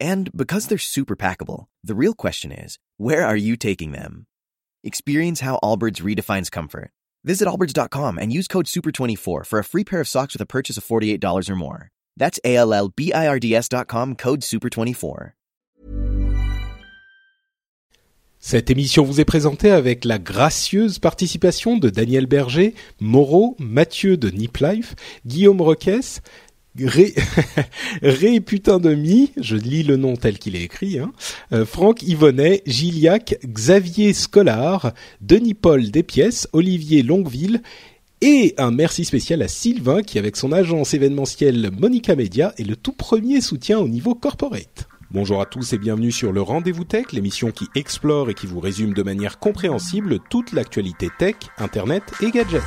And because they're super packable, the real question is where are you taking them? Experience how Allbirds redefines comfort. Visit allbirds.com and use code SUPER24 for a free pair of socks with a purchase of $48 or more. That's A L L B I R D S.com code SUPER24. Cette émission vous est présentée avec la gracieuse participation de Daniel Berger, Moreau, Mathieu de Nip Life, Guillaume Roquès, Ré... Putain de mi, je lis le nom tel qu'il est écrit, hein. Euh, Franck Yvonnet, Gilliac, Xavier Scolar, Denis Paul Despièces, Olivier Longueville et un merci spécial à Sylvain qui avec son agence événementielle Monica Media est le tout premier soutien au niveau corporate. Bonjour à tous et bienvenue sur le Rendez-vous Tech, l'émission qui explore et qui vous résume de manière compréhensible toute l'actualité tech, internet et gadgets.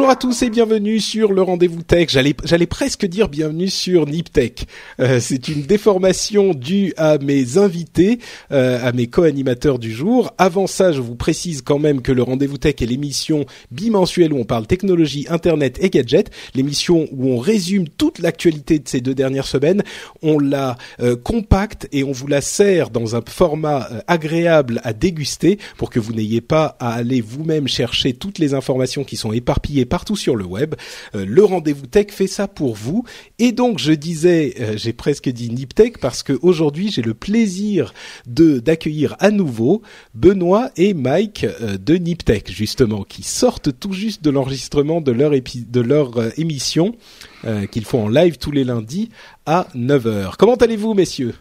Bonjour à tous et bienvenue sur le rendez-vous tech. J'allais, j'allais presque dire bienvenue sur NipTech. Euh, c'est une déformation due à mes invités, euh, à mes co-animateurs du jour. Avant ça, je vous précise quand même que le rendez-vous tech est l'émission bimensuelle où on parle technologie, internet et gadgets. L'émission où on résume toute l'actualité de ces deux dernières semaines. On la euh, compacte et on vous la sert dans un format euh, agréable à déguster pour que vous n'ayez pas à aller vous-même chercher toutes les informations qui sont éparpillées partout sur le web. Euh, le rendez-vous tech fait ça pour vous. Et donc je disais, euh, j'ai presque dit Niptech parce que aujourd'hui j'ai le plaisir de d'accueillir à nouveau Benoît et Mike euh, de Niptech justement qui sortent tout juste de l'enregistrement de leur de leur émission qu'ils font en live tous les lundis à 9h. Comment allez-vous messieurs?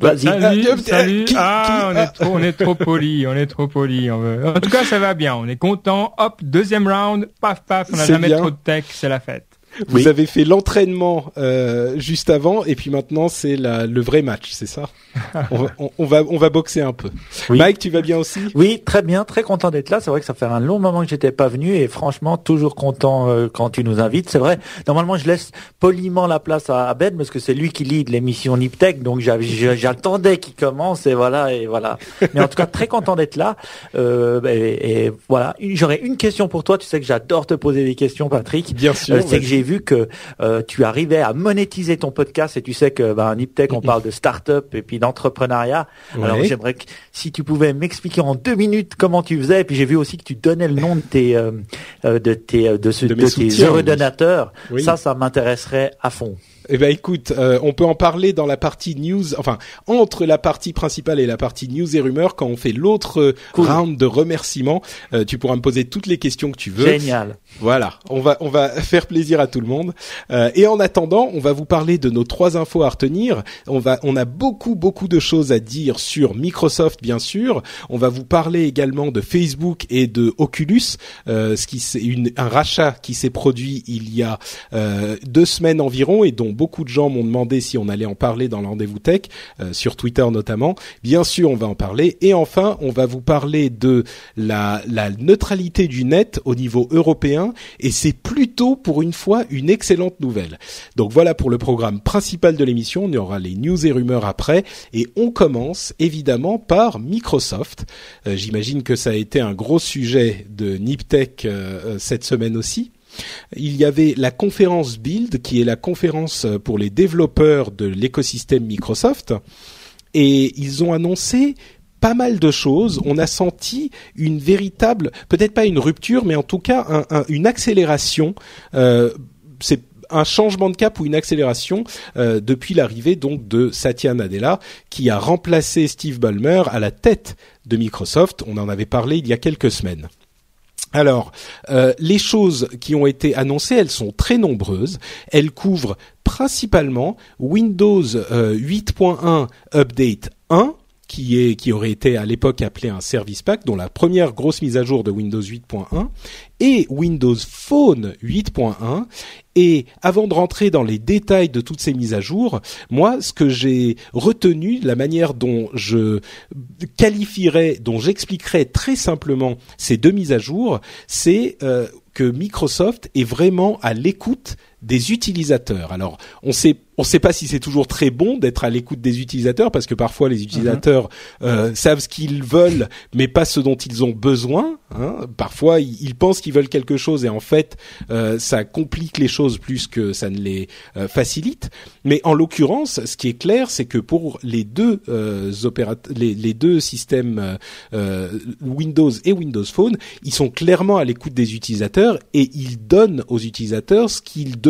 Vas-y. Salut, Ah, euh, salut. qui- ah, qui- on ah. est trop, on est trop poli, on est trop poli. En tout cas, ça va bien. On est content. Hop, deuxième round. Paf, paf. On n'a C'est jamais bien. trop de tech. C'est la fête. Vous Oui. avez fait l'entraînement euh, juste avant et puis maintenant c'est le vrai match, c'est ça? On, va, on, on va on va boxer un peu. Oui. Mike, tu vas bien aussi? Oui, très bien, très content d'être là. C'est vrai que ça fait un long moment que j'étais pas venu et franchement toujours content euh, quand tu nous invites. C'est vrai. Normalement, je laisse poliment la place à, à Ben parce que c'est lui qui lead l'émission Niptech, donc j'attendais qu'il commence et voilà et voilà. Mais en tout cas, très content d'être là. Euh, et, et voilà, j'aurais une question pour toi. Tu sais que j'adore te poser des questions, Patrick. Bien sûr. Euh, c'est vas-y. que j'ai vu que euh, tu arrivais à monétiser ton podcast et tu sais que ben, Niptech, on parle de start-up et puis d'entrepreneuriat. Alors j'aimerais que si tu pouvais m'expliquer en deux minutes comment tu faisais. Et puis j'ai vu aussi que tu donnais le nom de tes euh, euh, de tes euh, de, ce, De de, mes tes heureux donateurs. Oui. Ça, ça m'intéresserait à fond. Eh ben écoute, euh, on peut en parler dans la partie news, enfin entre la partie principale et la partie news et rumeurs quand on fait l'autre euh, Cool. round de remerciements. euh, tu pourras me poser toutes les questions que tu veux. Génial. Voilà, on va on va faire plaisir à tout le monde. Euh, et en attendant, on va vous parler de nos trois infos à retenir. On va on a beaucoup beaucoup de choses à dire sur Microsoft bien sûr. On va vous parler également de Facebook et de Oculus, euh, ce qui c'est un rachat qui s'est produit il y a euh, deux semaines environ et dont beaucoup de gens m'ont demandé si on allait en parler dans le rendez-vous tech euh, sur Twitter notamment. Bien sûr, on va en parler. Et enfin, on va vous parler de la, neutralité du net au niveau européen. Et c'est plutôt, pour une fois, une excellente nouvelle. Donc voilà pour le programme principal de l'émission. On y aura les news et rumeurs après. Et on commence évidemment par Microsoft. Euh, J'imagine que ça a été un gros sujet de Niptech euh, euh, cette semaine aussi. Il y avait la conférence Build, qui est la conférence euh, pour les développeurs de l'écosystème Microsoft, et ils ont annoncé pas mal de choses. On a senti une véritable, peut-être pas une rupture, mais en tout cas un- un- une accélération. Euh, c'est un changement de cap ou une accélération euh, depuis l'arrivée donc de Satya Nadella qui a remplacé Steve Ballmer à la tête de Microsoft. On en avait parlé il y a quelques semaines. Alors, euh, les choses qui ont été annoncées, elles sont très nombreuses. Elles couvrent principalement Windows 8.1 Update 1, qui est qui aurait été à l'époque appelé un service pack, dont la première grosse mise à jour de Windows 8.1 et Windows Phone 8.1. Et avant de rentrer dans les détails de toutes ces mises à jour, moi, ce que j'ai retenu, la manière dont je qualifierais, dont j'expliquerais très simplement ces deux mises à jour, c'est euh, que Microsoft est vraiment à l'écoute des utilisateurs. Alors, on sait on ne sait pas si c'est toujours très bon d'être à l'écoute des utilisateurs parce que parfois les utilisateurs euh, savent ce qu'ils veulent mais pas ce dont ils ont besoin. Hein. Parfois ils, pensent qu'ils veulent quelque chose et en fait euh, ça complique les choses plus que ça ne les euh, facilite. Mais en l'occurrence, ce qui est clair, c'est que pour les deux les, les, deux systèmes Windows et Windows Phone, ils sont clairement à l'écoute des utilisateurs et ils donnent aux utilisateurs ce qu'ils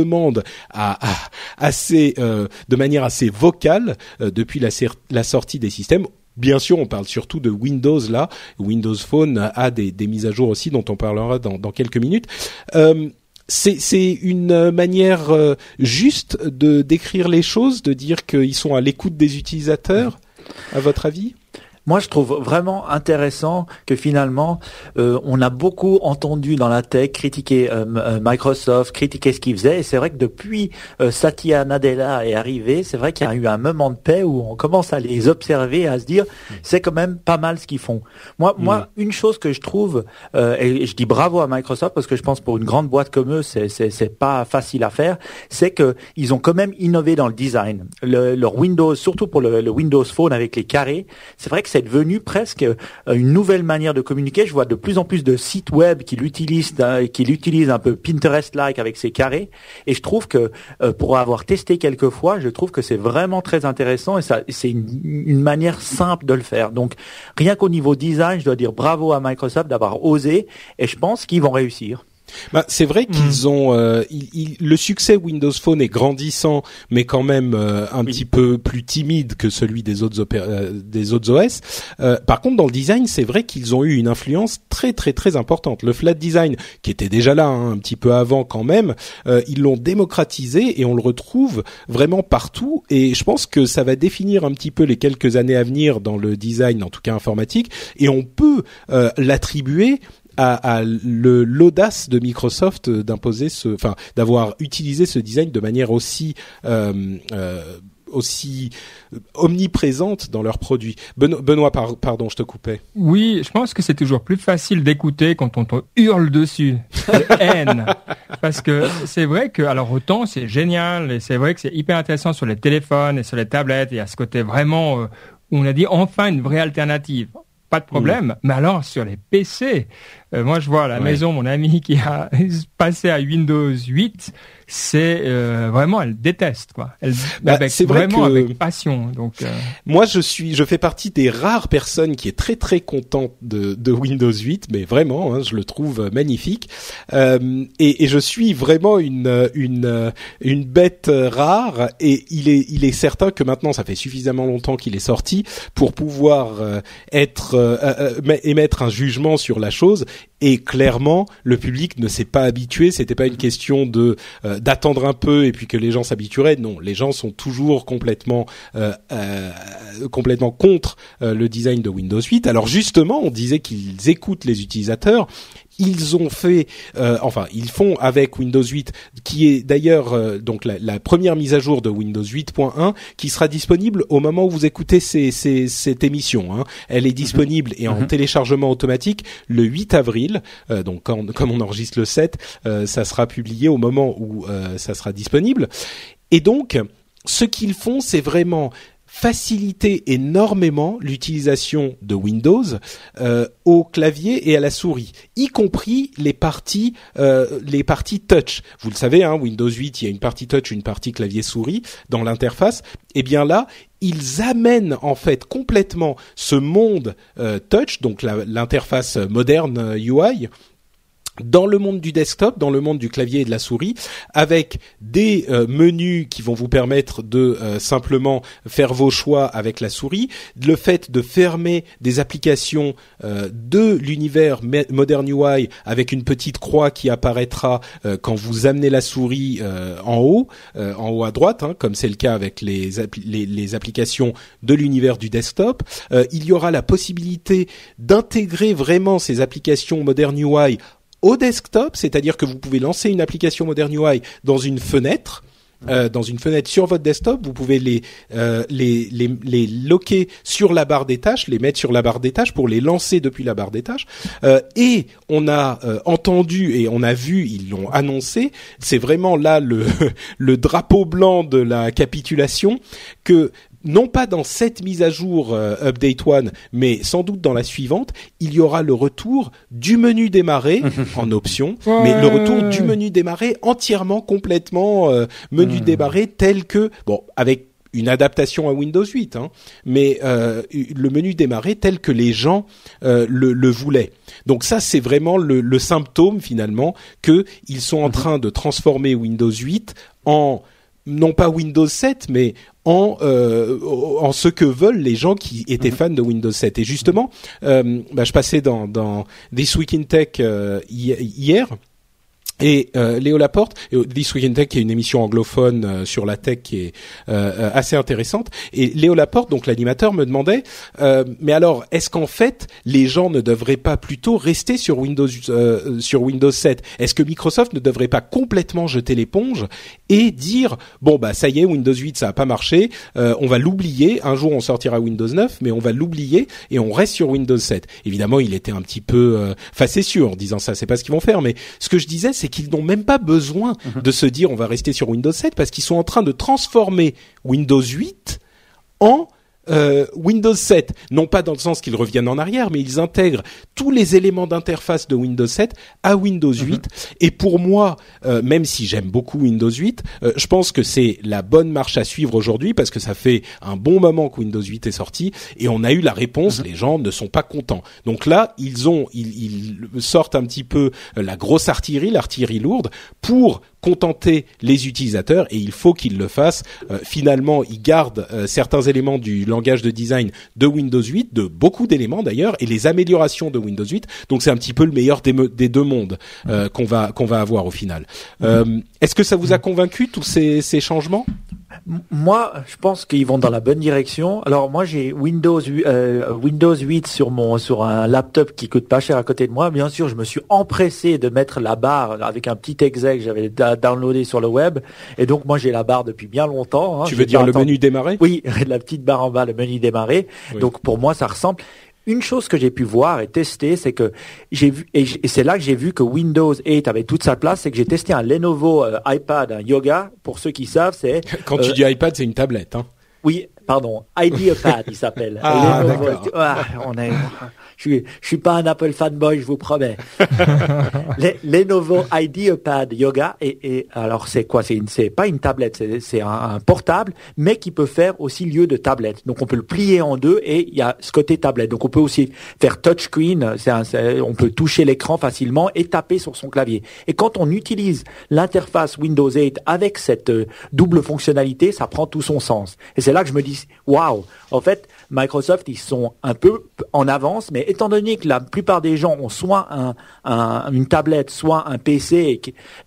à ces euh, de manière assez vocale euh, depuis la, sortie des systèmes Bien sûr, on parle surtout de Windows là. Windows Phone a des, mises à jour aussi dont on parlera dans, dans quelques minutes. Euh, c'est une manière juste de décrire les choses, de dire qu'ils sont à l'écoute des utilisateurs, à votre avis? Moi, je trouve vraiment intéressant que finalement, euh, on a beaucoup entendu dans la tech critiquer euh, euh, Microsoft, critiquer ce qu'ils faisaient. Et c'est vrai que depuis Satya Nadella est arrivé, c'est vrai qu'il y a eu un moment de paix où on commence à les observer, à se dire, c'est quand même pas mal ce qu'ils font. Moi, moi, mm. une chose que je trouve, et je dis bravo à Microsoft parce que je pense pour une grande boîte comme eux, c'est c'est pas facile à faire, c'est que ils ont quand même innové dans le design. Le, leur Windows, surtout pour le, le Windows Phone avec les carrés, c'est vrai que c'est c'est devenu presque euh, une nouvelle manière de communiquer. Je vois de plus en plus de sites web qui l'utilisent, qui l'utilisent un peu Pinterest-like avec ses carrés. Et je trouve que euh, pour avoir testé quelques fois, je trouve que c'est vraiment très intéressant et ça, c'est une, manière simple de le faire. Donc rien qu'au niveau design, je dois dire bravo à Microsoft d'avoir osé et je pense qu'ils vont réussir. Bah, c'est vrai hmm. qu'ils ont euh, le succès Windows Phone est grandissant, mais quand même euh, un petit peu plus timide que celui des autres euh, des autres OS. par contre, dans le design, c'est vrai qu'ils ont eu une influence très très très importante. Le flat design, qui était déjà là hein, un petit peu avant quand même, ils l'ont démocratisé et on le retrouve vraiment partout. Et je pense que ça va définir un petit peu les quelques années à venir dans le design, en tout cas informatique. Et on peut l'attribuer à, l'audace de Microsoft d'imposer ce, enfin, d'avoir utilisé ce design de manière aussi euh, euh, aussi omniprésente dans leurs produits. Benoît, pardon, je te coupais. Oui, je pense que c'est toujours plus facile d'écouter quand on te hurle dessus, haine, parce que c'est vrai que alors autant c'est génial et c'est vrai que c'est hyper intéressant sur les téléphones et sur les tablettes et à ce côté vraiment euh, où on a dit enfin une vraie alternative pas de problème. Mm. Mais alors sur les PC, euh, moi je vois à la maison mon ami qui a passé à Windows 8, c'est euh, vraiment elle déteste quoi. Elle bah, c'est vraiment avec passion. Donc euh. moi je suis, je fais partie des rares personnes qui est très très contente de, de Windows 8, mais vraiment, hein, je le trouve magnifique. Euh, et, et, je suis vraiment une une une bête rare. Et il est il est certain que maintenant ça fait suffisamment longtemps qu'il est sorti pour pouvoir être émettre un jugement sur la chose et clairement le public ne s'est pas habitué. C'était pas une question de euh, d'attendre un peu et puis que les gens s'habitueraient. Non les gens sont toujours complètement euh, euh, complètement contre le design de Windows 8 alors justement on disait qu'ils écoutent les utilisateurs ils ont fait, euh, enfin, ils font avec Windows 8, qui est d'ailleurs euh, donc la, première mise à jour de Windows 8.1, qui sera disponible au moment où vous écoutez ces, ces, cette émission. Hein. Elle est disponible et en mhm. téléchargement automatique le 8 avril. Euh, donc, quand, comme on enregistre le 7, ça sera publié au moment où ça sera disponible. Et donc, ce qu'ils font, c'est vraiment faciliter énormément l'utilisation de Windows euh, au clavier et à la souris, y compris les parties euh, les parties touch. Vous le savez, hein, Windows 8, il y a une partie touch, une partie clavier souris dans l'interface. Et eh bien là, ils amènent en fait complètement ce monde euh, touch, donc l'interface moderne UI dans le monde du desktop, dans le monde du clavier et de la souris, avec des euh, menus qui vont vous permettre de euh, simplement faire vos choix avec la souris, le fait de fermer des applications euh, de l'univers Modern UI avec une petite croix qui apparaîtra quand vous amenez la souris en haut, en haut à droite, hein, comme c'est le cas avec les, applications de l'univers du desktop. il y aura la possibilité d'intégrer vraiment ces applications Modern UI au desktop, c'est-à-dire que vous pouvez lancer une application Modern UI dans une fenêtre. Euh, dans une fenêtre sur votre desktop, vous pouvez les, euh, les, les, les loquer sur la barre des tâches, les mettre sur la barre des tâches pour les lancer depuis la barre des tâches. Euh, et on a euh, entendu et on a vu, ils l'ont annoncé, c'est vraiment là le, le drapeau blanc de la capitulation, que non pas dans cette mise à jour euh, Update One, mais sans doute dans la suivante, il y aura le retour du menu démarrer en option, mais le retour du menu démarrer entièrement, complètement euh, menu démarrer tel que, bon, avec une adaptation à Windows 8, hein, mais euh, le menu démarrer tel que les gens le, le, voulaient. Donc ça, c'est vraiment le, le, symptôme finalement que ils sont en mhm. train de transformer Windows 8 en non pas Windows 7, mais en euh, en ce que veulent les gens qui étaient mhm. fans de Windows 7. Et justement, euh, bah, je passais dans dans This Week in Tech euh, hier et euh, Léo Laporte, This Week in Tech, qui est une émission anglophone euh, sur la tech qui est euh, euh, assez intéressante. Et Léo Laporte, donc l'animateur, me demandait, mais alors, est-ce qu'en fait, les gens ne devraient pas plutôt rester sur Windows sur Windows 7 Est-ce que Microsoft ne devrait pas complètement jeter l'éponge et dire, bon bah ça y est, Windows 8 ça a pas marché, on va l'oublier. Un jour on sortira Windows 9, mais on va l'oublier et on reste sur Windows 7. Évidemment, il était un petit peu facétieux en disant ça. C'est pas ce qu'ils vont faire, mais ce que je disais, c'est qu'ils n'ont même pas besoin mhm. de se dire on va rester sur Windows 7 parce qu'ils sont en train de transformer Windows 8 en euh, Windows 7, non pas dans le sens qu'ils reviennent en arrière, mais ils intègrent tous les éléments d'interface de Windows 7 à Windows 8. Mhm. Et pour moi, euh, même si j'aime beaucoup Windows 8, euh, je pense que c'est la bonne marche à suivre aujourd'hui parce que ça fait un bon moment que Windows 8 est sorti et on a eu la réponse. Mhm. Les gens ne sont pas contents. Donc là, ils ont, ils, ils sortent un petit peu la grosse artillerie, l'artillerie lourde, pour contenter les utilisateurs et il faut qu'ils le fassent. Euh, finalement, ils gardent euh, certains éléments du langage de design de Windows 8, de beaucoup d'éléments d'ailleurs, et les améliorations de Windows 8. Donc c'est un petit peu le meilleur des, des deux mondes euh, qu'on va qu'on va avoir au final. Est-ce que ça vous a convaincu tous ces, ces changements? Moi, je pense qu'ils vont dans la bonne direction. Alors moi, j'ai Windows euh, Windows 8 sur mon sur un laptop qui coûte pas cher à côté de moi. Bien sûr, je me suis empressé de mettre la barre avec un petit exe que j'avais downloadé sur le web. Et donc moi, j'ai la barre depuis bien longtemps. Hein. Tu veux dire le menu démarrer? Oui, la petite barre en bas, le menu démarrer. Donc pour moi, ça ressemble une chose que j'ai pu voir et tester, c'est que j'ai vu et, c'est là que j'ai vu que Windows 8 avait toute sa place, c'est que j'ai testé un Lenovo euh, iPad, un Yoga. Pour ceux qui savent, c'est quand tu euh, dis iPad, c'est une tablette, hein. Oui, pardon, IdeaPad, il s'appelle. ah, d'accord. Ah, on est je suis, je suis pas un Apple fanboy, je vous promets. les, Lenovo IdeaPad Yoga et, et alors c'est quoi? C'est c'est pas une tablette, c'est un, un, portable, mais qui peut faire aussi lieu de tablette. Donc on peut le plier en deux et il y a ce côté tablette. Donc on peut aussi faire touchscreen, c'est on peut toucher l'écran facilement et taper sur son clavier. Et quand on utilise l'interface Windows 8 avec cette euh, double fonctionnalité, ça prend tout son sens. Et c'est là que je me dis waouh, en fait Microsoft ils sont un peu en avance, mais étant donné que la plupart des gens ont soit un, une tablette, soit un PC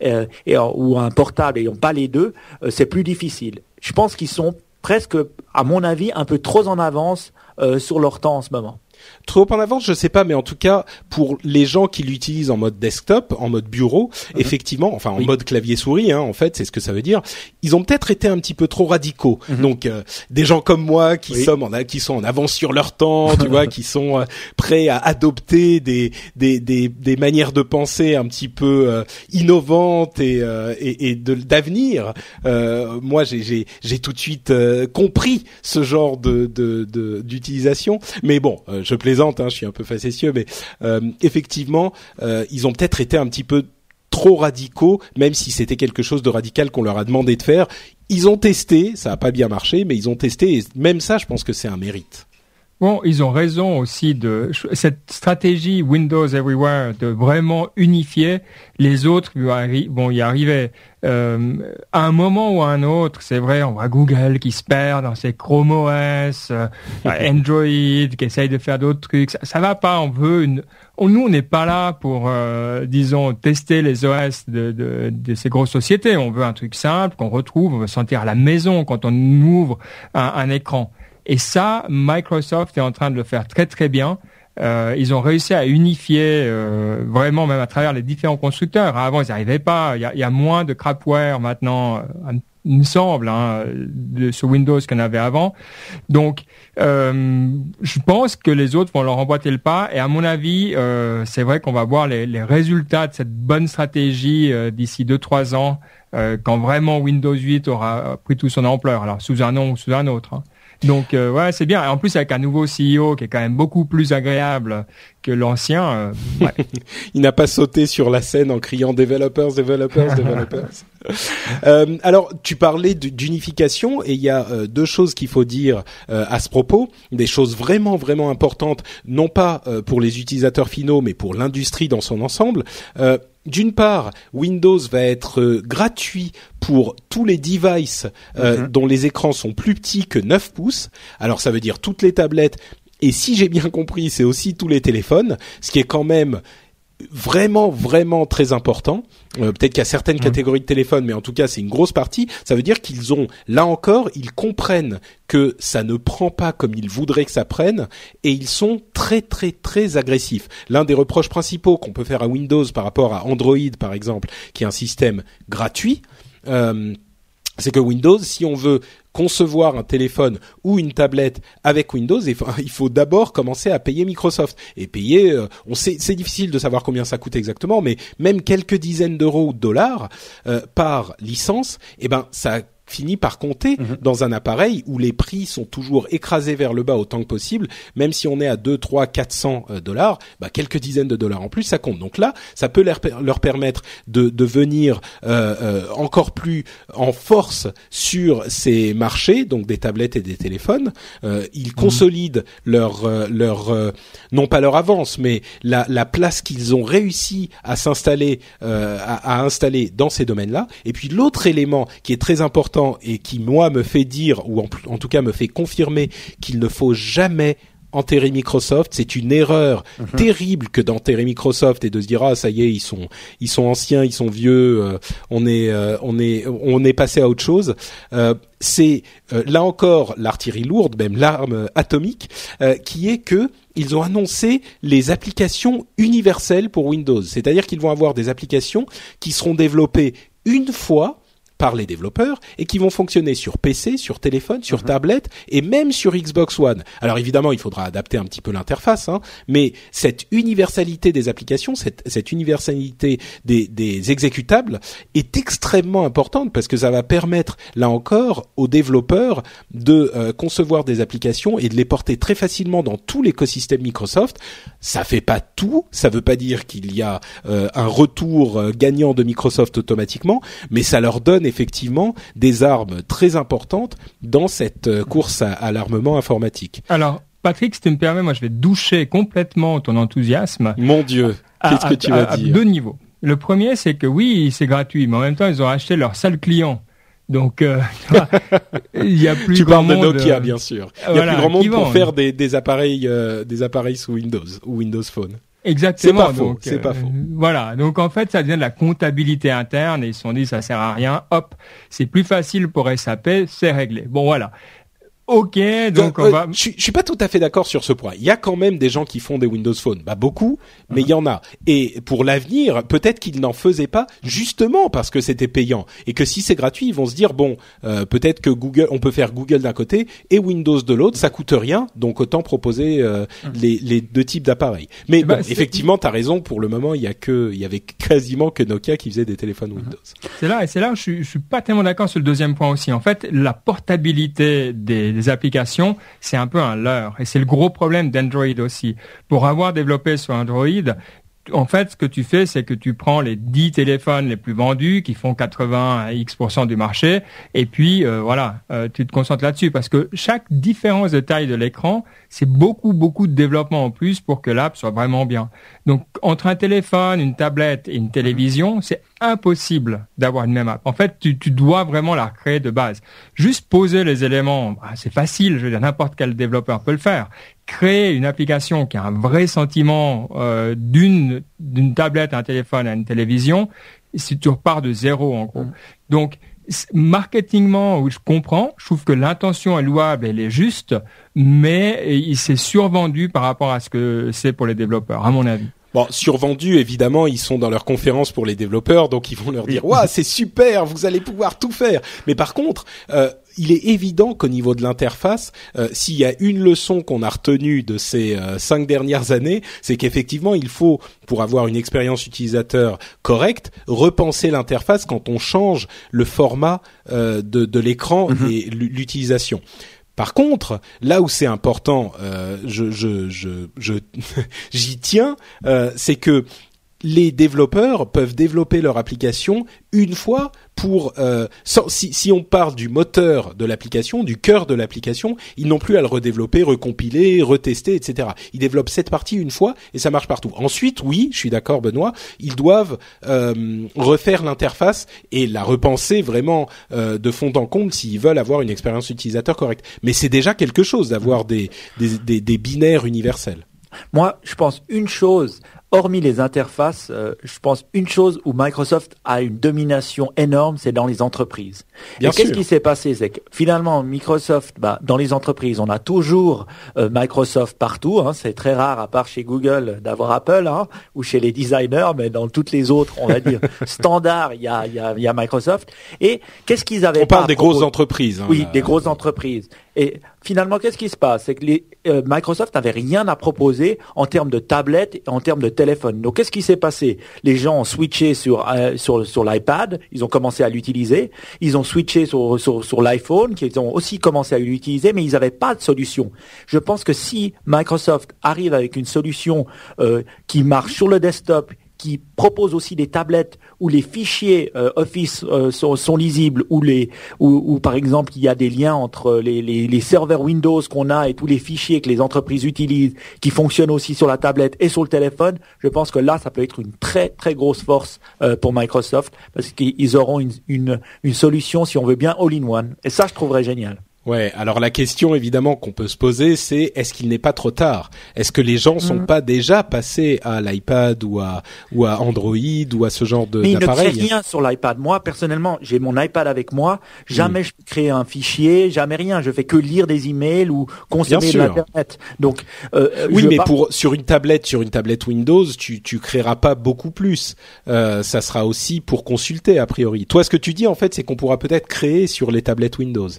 euh, et, ou un portable et n'ont pas les deux, euh, c'est plus difficile. Je pense qu'ils sont presque, à mon avis, un peu trop en avance euh, sur leur temps en ce moment. Trop en avance, je sais pas, mais en tout cas pour les gens qui l'utilisent en mode desktop, en mode bureau, mhm. effectivement, enfin en mode clavier souris, hein, en fait, c'est ce que ça veut dire. Ils ont peut-être été un petit peu trop radicaux. Mhm. Donc euh, des gens comme moi qui sommes en qui sont en avance sur leur temps, tu vois, qui sont euh, prêts à adopter des des, des des manières de penser un petit peu euh, innovantes et et, et d'avenir. moi, j'ai j'ai j'ai tout de suite compris ce genre de d'utilisation, mais bon je plaisante, hein, je suis un peu facétieux, mais euh, effectivement, euh, ils ont peut-être été un petit peu trop radicaux, même si c'était quelque chose de radical qu'on leur a demandé de faire. Ils ont testé, ça n'a pas bien marché, mais ils ont testé, et même ça, je pense que c'est un mérite. Bon, ils ont raison aussi de cette stratégie Windows Everywhere de vraiment unifier les autres vont y arriver euh, à un moment ou à un autre. C'est vrai, on voit Google qui se perd dans ses Chrome OS, euh, Android qui essaye de faire d'autres trucs. Ça, ça, va pas. On veut une. nous, on n'est pas là pour, euh, disons, tester les OS de, de, de, ces grosses sociétés. On veut un truc simple qu'on retrouve, on veut sentir à la maison quand on ouvre un, un écran. Et ça, Microsoft est en train de le faire très très bien. Euh, ils ont réussi à unifier euh, vraiment même à travers les différents constructeurs. Avant, ils n'arrivaient pas. Il y, a, il y, a, moins de crapware maintenant, euh, il me semble, hein, de, sur Windows qu'on avait avant. Donc, euh, je pense que les autres vont leur emboîter le pas. Et à mon avis, euh, c'est vrai qu'on va voir les, les, résultats de cette bonne stratégie d'ici 2-3 ans, quand vraiment Windows 8 aura pris tout son ampleur. Alors, sous un nom ou sous un autre. Hein. Donc euh, ouais, c'est bien. Et en plus avec un nouveau CEO qui est quand même beaucoup plus agréable que l'ancien. Euh, ouais. Il n'a pas sauté sur la scène en criant developers, developers, developers. euh, alors tu parlais d'unification et il y a euh, deux choses qu'il faut dire euh, à ce propos, des choses vraiment vraiment importantes, non pas pour les utilisateurs finaux mais pour l'industrie dans son ensemble d'une part, Windows va être euh, gratuit pour tous les devices euh, mhm. dont les écrans sont plus petits que 9 pouces. Alors ça veut dire toutes les tablettes et si j'ai bien compris, c'est aussi tous les téléphones, ce qui est quand même vraiment vraiment très important. Euh, peut-être qu'il y a certaines mmh. catégories de téléphones, mais en tout cas c'est une grosse partie. Ça veut dire qu'ils ont, là encore, ils comprennent que ça ne prend pas comme ils voudraient que ça prenne, et ils sont très très très agressifs. L'un des reproches principaux qu'on peut faire à Windows par rapport à Android, par exemple, qui est un système gratuit. Euh, c'est que Windows, si on veut concevoir un téléphone ou une tablette avec Windows, il faut d'abord commencer à payer Microsoft et payer. Euh, on sait, c'est difficile de savoir combien ça coûte exactement, mais même quelques dizaines d'euros ou de dollars euh, par licence, eh ben ça finit par compter mhm. dans un appareil où les prix sont toujours écrasés vers le bas autant que possible, même si on est à 2, 3, 400 dollars, bah, quelques dizaines de dollars en plus, ça compte. Donc là, ça peut leur, leur permettre de, de venir euh, euh, encore plus en force sur ces marchés, donc des tablettes et des téléphones. Euh, ils mhm. consolident leur, leur non pas leur avance, mais la, la place qu'ils ont réussi à s'installer, à, à installer dans ces domaines-là. Et puis l'autre élément qui est très important et qui moi me fait dire ou en, tout cas me fait confirmer qu'il ne faut jamais enterrer Microsoft, c'est une erreur mhm. terrible que d'enterrer Microsoft et de se dire ah ça y est ils sont ils sont anciens, ils sont vieux, euh, on est euh, on est on est passé à autre chose. Euh, c'est là encore l'artillerie lourde, même l'arme atomique, qui est que ils ont annoncé les applications universelles pour Windows, c'est-à-dire qu'ils vont avoir des applications qui seront développées une fois par les développeurs et qui vont fonctionner sur PC, sur téléphone, sur mhm. tablette et même sur Xbox One. Alors évidemment, il faudra adapter un petit peu l'interface, hein, mais cette universalité des applications, cette, cette universalité des, des exécutables est extrêmement importante parce que ça va permettre, là encore, aux développeurs de euh, concevoir des applications et de les porter très facilement dans tout l'écosystème Microsoft. Ça fait pas tout, ça veut pas dire qu'il y a euh, un retour euh, gagnant de Microsoft automatiquement, mais ça leur donne effectivement des armes très importantes dans cette euh, course à, l'armement informatique. Alors, Patrick, si tu me permets, moi je vais doucher complètement ton enthousiasme. Mon Dieu, qu'est-ce que tu vas dire? À deux niveaux. Le premier, c'est que oui, c'est gratuit, mais en même temps, ils ont acheté leur sale client. Donc, euh, il y a plus tu parles de Nokia, bien sûr. Il y a plus grand monde pour faire des, des appareils, euh, des appareils sous Windows ou Windows Phone. Exactement. C'est pas faux. C'est pas euh, faux. Voilà. Donc en fait, ça devient de la comptabilité interne et ils se sont dit ça sert à rien. Hop, c'est plus facile pour SAP, c'est réglé. Bon voilà. Ok, donc on euh, va. Je, je suis pas tout à fait d'accord sur ce point. Il y a quand même des gens qui font des Windows Phone, bah beaucoup, mais il y en a. Et pour l'avenir, peut-être qu'ils n'en faisaient pas justement parce que c'était payant et que si c'est gratuit, ils vont se dire bon, euh, peut-être que Google, on peut faire Google d'un côté et Windows de l'autre, ça coûte rien, donc autant proposer euh, les, les, deux types d'appareils. Mais bah, bon, effectivement, t'as raison. Pour le moment, il y a que, il y avait quasiment que Nokia qui faisait des téléphones Windows. C'est là et c'est là où je, suis, je suis pas tellement d'accord sur le deuxième point aussi. En fait, la portabilité des applications, c'est un peu un leurre. Et c'est le gros problème d'Android aussi. Pour avoir développé sur Android, en fait, ce que tu fais, c'est que tu prends les 10 téléphones les plus vendus, qui font 80 à X% du marché, et puis euh, voilà, euh, tu te concentres là-dessus, parce que chaque différence de taille de l'écran, c'est beaucoup, beaucoup de développement en plus pour que l'app soit vraiment bien. Donc, entre un téléphone, une tablette et une télévision, c'est impossible d'avoir une même app. En fait, tu, tu, dois vraiment la créer de base. Juste poser les éléments, bah, c'est facile, je veux dire, n'importe quel développeur peut le faire créer une application qui a un vrai sentiment euh, d'une d'une tablette, un téléphone à une télévision, si tu repars de zéro en gros. Mm. Donc marketingement, je comprends, je trouve que l'intention est louable, elle est juste, mais il s'est survendu par rapport à ce que c'est pour les développeurs, à mon avis. Bon, survendu, évidemment, ils sont dans leur conférence pour les développeurs, donc ils vont leur dire, waouh, c'est super, vous allez pouvoir tout faire. Mais par contre, euh, il est évident qu'au niveau de l'interface, euh, s'il y a une leçon qu'on a retenue de ces euh, cinq dernières années, c'est qu'effectivement, il faut, pour avoir une expérience utilisateur correcte, repenser l'interface quand on change le format de, de l'écran mm-hmm. et l'utilisation. Par contre, là où c'est important, euh, je, je, je, j'y tiens, euh, c'est que les développeurs peuvent développer leur application une fois pour euh, si, si, on parle du moteur de l'application, du cœur de l'application, ils n'ont plus à le redévelopper, recompiler, retester, etc. Ils développent cette partie une fois et ça marche partout. Ensuite, oui, je suis d'accord, Benoît, ils doivent euh, refaire l'interface et la repenser vraiment euh, de fond en comble s'ils veulent avoir une expérience utilisateur correcte. Mais c'est déjà quelque chose d'avoir des, des, des, des binaires universels. Moi, je pense une chose hormis les interfaces, euh, je pense une chose où Microsoft a une domination énorme, c'est dans les entreprises. et qu'est-ce qui s'est passé C'est que finalement, Microsoft, bah, dans les entreprises, on a toujours euh, Microsoft partout. Hein, c'est très rare, à part chez Google, d'avoir Apple hein, ou chez les designers, mais dans toutes les autres, on va dire standard, il y a, y, a, y a Microsoft. Et qu'est-ce qu'ils avaient On parle des grosses entreprises. Hein, oui, des grosses entreprises. Et finalement, qu'est-ce qui se passe? C'est que les, euh, Microsoft n'avait rien à proposer en termes de tablettes et en termes de Donc, qu'est-ce qui s'est passé? Les gens ont switché sur euh, sur, sur l'iPad, ils ont commencé à l'utiliser. Ils ont switché sur sur, sur l'iPhone, qu'ils ont aussi commencé à l'utiliser, mais ils n'avaient pas de solution. Je pense que si Microsoft arrive avec une solution euh, qui marche sur le desktop, qui propose aussi des tablettes où les fichiers euh, Office euh, sont, lisibles, ou les, ou, par exemple il y a des liens entre les, les, les serveurs Windows qu'on a et tous les fichiers que les entreprises utilisent, qui fonctionnent aussi sur la tablette et sur le téléphone. Je pense que là, ça peut être une très très grosse force euh, pour Microsoft parce qu'ils auront une, une, une solution, si on veut bien, all-in-one. Et ça, je trouverais génial. Ouais, alors la question évidemment qu'on peut se poser, c'est est-ce qu'il n'est pas trop tard? Est-ce que les gens sont mm. pas déjà passés à l'iPad ou à ou à Android ou à ce genre de Mais il ne crée rien sur l'iPad. Moi personnellement, j'ai mon iPad avec moi. Jamais mm. je crée un fichier, jamais rien. Je fais que lire des emails ou consommer de l'internet. Donc euh, euh oui, mais pour sur une tablette, sur une tablette Windows, tu tu créeras pas beaucoup plus. Euh, ça sera aussi pour consulter a priori. Toi, ce que tu dis en fait, c'est qu'on pourra peut-être créer sur les tablettes Windows.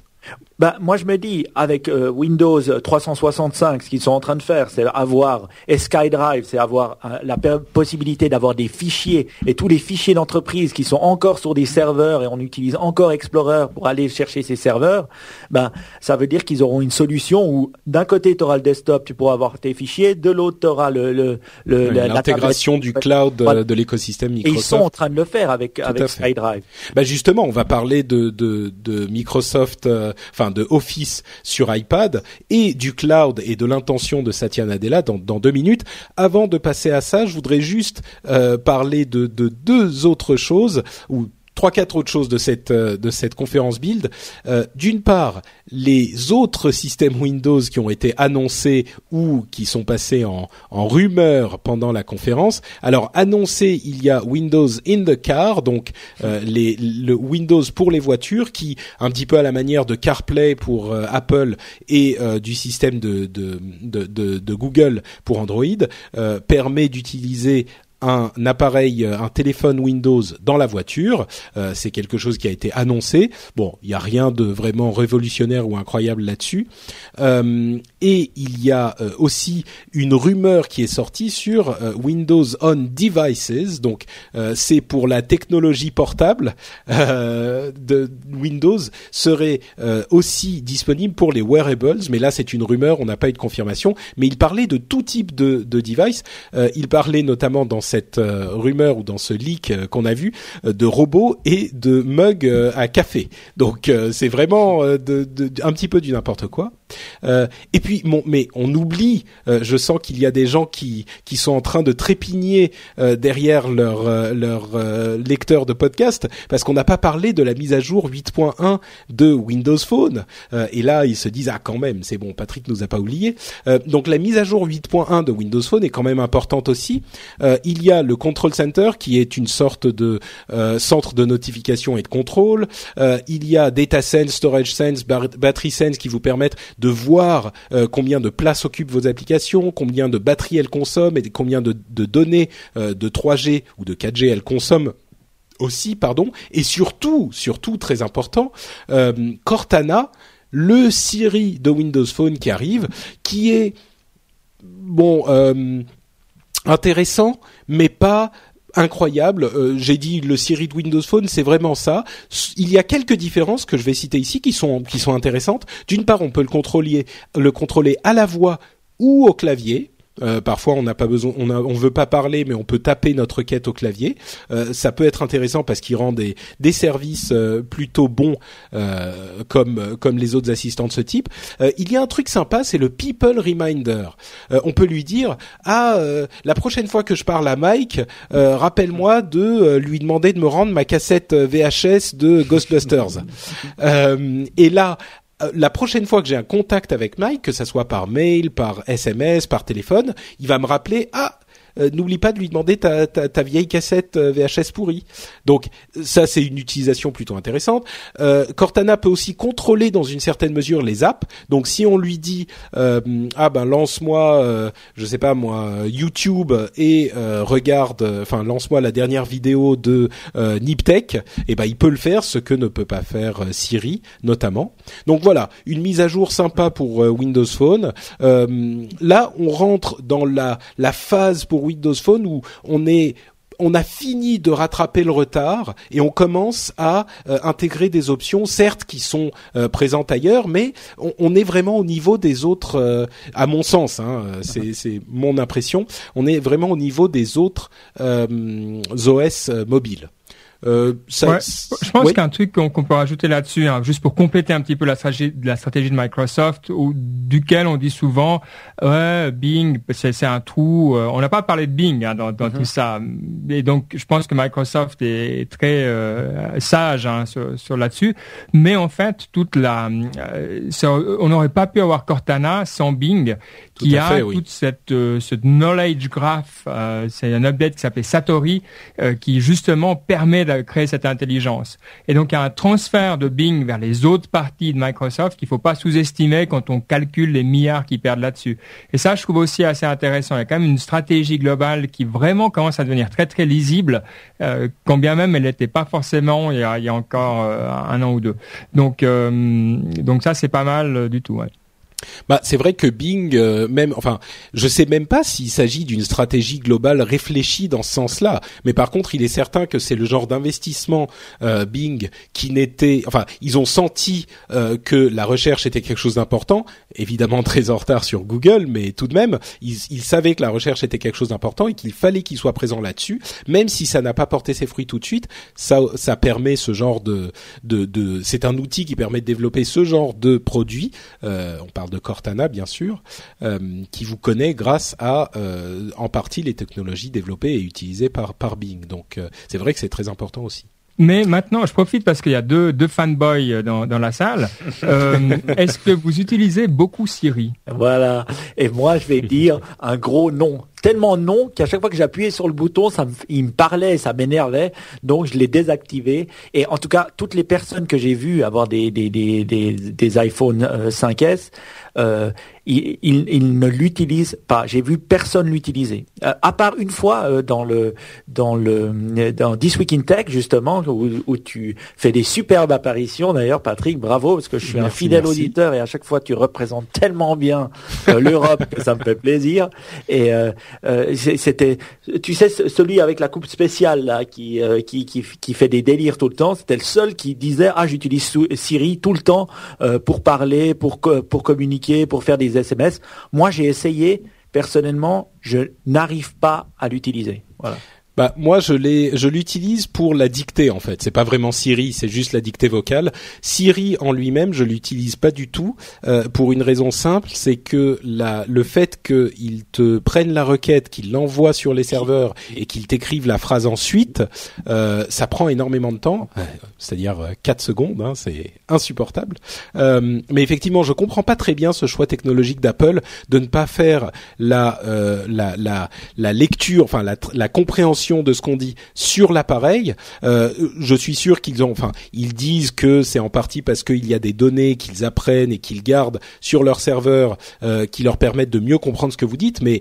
Ben, moi, je me dis, avec euh, Windows 365, ce qu'ils sont en train de faire, c'est avoir SkyDrive, c'est avoir euh, la possibilité d'avoir des fichiers et tous les fichiers d'entreprise qui sont encore sur des serveurs et on utilise encore Explorer pour aller chercher ces serveurs. Ben, ça veut dire qu'ils auront une solution où d'un côté, tu auras le desktop, tu pourras avoir tes fichiers, de l'autre, tu auras le, le, l'intégration du cloud euh, de l'écosystème Microsoft. Et ils sont en train de le faire avec, avec SkyDrive. Ben justement, on va parler de, de, de Microsoft, enfin de Office sur iPad et du cloud et de l'intention de Satya Nadella dans, deux minutes. Avant de passer à ça, je voudrais juste euh, parler de, de deux autres choses trois quatre autres choses de cette euh, de cette conférence build. Euh, D'une part, les autres systèmes Windows qui ont été annoncés ou qui sont passés en, en rumeur pendant la conférence. Alors annoncé, il y a Windows in the car, donc euh, le Windows pour les voitures, qui un petit peu à la manière de CarPlay pour Apple et du système de, de, de, Google pour Android, permet d'utiliser un appareil, euh, un téléphone Windows dans la voiture. Euh, c'est quelque chose qui a été annoncé. Bon, il n'y a rien de vraiment révolutionnaire ou incroyable là-dessus. Euh, et il y a aussi une rumeur qui est sortie sur Windows on Devices. Donc, c'est pour la technologie portable de Windows serait aussi disponible pour les wearables. Mais là, c'est une rumeur. On n'a pas eu de confirmation. Mais il parlait de tout type de, de device. il parlait notamment dans cette rumeur ou dans ce leak qu'on a vu de robots et de mugs à café. Donc c'est vraiment un petit peu du n'importe quoi. Et puis, bon, mais on oublie. je sens qu'il y a des gens qui qui sont en train de trépigner derrière leur leur lecteur de podcast parce qu'on n'a pas parlé de la mise à jour 8.1 de Windows Phone. et là, ils se disent ah quand même, c'est bon, Patrick nous a pas oublié. donc la mise à jour 8.1 de Windows Phone est quand même importante aussi. Euh, il y a le Control Center qui est une sorte de euh, centre de notification et de contrôle. Euh, il y a Data Sense, Storage Sense, Battery Sense qui vous permettent de voir combien de place occupent vos applications, combien de batterie elles consomment et combien de, données de 3G ou de 4G elles consomment aussi, pardon, et surtout, surtout très important, Cortana, le Siri de Windows Phone qui arrive, qui est bon, euh, intéressant, mais pas incroyable. Euh, j'ai dit le Siri de Windows Phone, c'est vraiment ça. Il y a quelques différences que je vais citer ici qui sont qui sont intéressantes. D'une part, on peut le contrôler le contrôler à la voix ou au clavier. Euh, parfois, on n'a pas besoin, on, a, on veut pas parler, mais on peut taper notre quête au clavier. Euh, ça peut être intéressant parce qu'il rend des, des services euh, plutôt bons, comme comme les autres assistants de ce type. il y a un truc sympa, c'est le People Reminder. on peut lui dire ah la prochaine fois que je parle à Mike, rappelle-moi de lui demander de me rendre ma cassette VHS de Ghostbusters. et là, euh, la prochaine fois que j'ai un contact avec Mike, que ça soit par mail, par SMS, par téléphone, il va me rappeler ah euh, n'oublie pas de lui demander ta, ta, ta vieille cassette euh, VHS pourrie. Donc ça c'est une utilisation plutôt intéressante. Euh, Cortana peut aussi contrôler dans une certaine mesure les apps. Donc si on lui dit ah ben lance-moi je sais pas moi YouTube et regarde enfin lance-moi la dernière vidéo de Niptech, et eh ben il peut le faire ce que ne peut pas faire Siri notamment. Donc voilà, une mise à jour sympa pour Windows Phone. là on rentre dans la la phase pour Windows Phone où on est on a fini de rattraper le retard et on commence à euh, intégrer des options, certes qui sont euh, présentes ailleurs, mais on, est vraiment au niveau des autres, euh, à mon sens, hein, c'est mon impression, on est vraiment au niveau des autres OS mobiles. Euh, ça, je pense qu'un truc qu'on peut rajouter là-dessus, hein, juste pour compléter un petit peu la stratégie, la stratégie de Microsoft, duquel on dit souvent, ouais, Bing, c'est un trou. Euh, on n'a pas parlé de Bing hein, dans, dans tout ça, et donc je pense que Microsoft est très euh, sage hein, sur, sur là-dessus. Mais en fait, toute la, euh, on n'aurait pas pu avoir Cortana sans Bing, qui a toute cette, euh, ce knowledge graph. Euh, c'est un update qui s'appelle Satori, euh, qui justement permet de créer cette intelligence. Et donc il y a un transfert de Bing vers les autres parties de Microsoft qu'il faut pas sous-estimer quand on calcule les milliards qu'ils perdent là-dessus. Et ça, je trouve aussi assez intéressant. Il y a quand même une stratégie globale qui vraiment commence à devenir très très lisible, quand bien même elle n'était pas forcément il y a, il y a encore un an ou deux. Donc donc ça c'est pas mal du tout. Ouais. Bah, c'est vrai que Bing, euh, même, enfin, je sais même pas s'il s'agit d'une stratégie globale réfléchie dans ce sens-là. Mais par contre, il est certain que c'est le genre d'investissement euh, Bing qui n'était, enfin, ils ont senti euh, que la recherche était quelque chose d'important. Évidemment, très en retard sur Google, mais tout de même, ils, ils savaient que la recherche était quelque chose d'important et qu'il fallait qu'ils soient présents là-dessus, même si ça n'a pas porté ses fruits tout de suite. Ça, ça permet ce genre de, de, de c'est un outil qui permet de développer ce genre de produit. on parle de Cortana bien sûr, euh, qui vous connaît grâce à euh, en partie les technologies développées et utilisées par par Bing. Donc euh, c'est vrai que c'est très important aussi. Mais maintenant, je profite parce qu'il y a deux, deux fanboys dans, dans la salle. Est-ce que vous utilisez beaucoup Siri? Voilà. Et moi, je vais dire un gros non tellement non qu'à chaque fois que j'appuyais sur le bouton, ça il me parlait, ça m'énervait. Donc je l'ai désactivé. Et en tout cas, toutes les personnes que j'ai vues avoir des des des des, des iPhone 5S, euh, ils, ils, ne l'utilisent pas. J'ai vu personne l'utiliser, euh, à part une fois euh, dans le dans le dans This Week in Tech justement où, où tu fais des superbes apparitions. D'ailleurs, Patrick, bravo parce que je suis un fidèle auditeur et à chaque fois tu représentes tellement bien euh, l'Europe que ça me fait plaisir. Et euh, c'était, tu sais, celui avec la coupe spéciale là, qui, euh, qui, qui, qui fait des délires tout le temps. C'était le seul qui disait ah j'utilise Siri tout le temps euh, pour parler, pour pour communiquer, pour faire des SMS. Moi j'ai essayé personnellement, je n'arrive pas à l'utiliser. Bah moi je l'ai je l'utilise pour la dictée en fait. C'est pas vraiment Siri, c'est juste la dictée vocale. Siri en lui-même, je l'utilise pas du tout euh, pour une raison simple, c'est que la le fait qu'il te prenne la requête, qu'il l'envoie sur les serveurs et qu'il t'écrive la phrase ensuite, euh, ça prend énormément de temps, c'est-à-dire 4 euh, secondes, hein, c'est insupportable. Euh, mais effectivement, je comprends pas très bien ce choix technologique d'Apple de ne pas faire la euh, la, la la lecture, enfin la, la compréhension de ce qu'on dit sur l'appareil. Euh, je suis sûr qu'ils ont, enfin, ils disent que c'est en partie parce qu'il y a des données qu'ils apprennent et qu'ils gardent sur leur serveur euh, qui leur permettent de mieux comprendre ce que vous dites, mais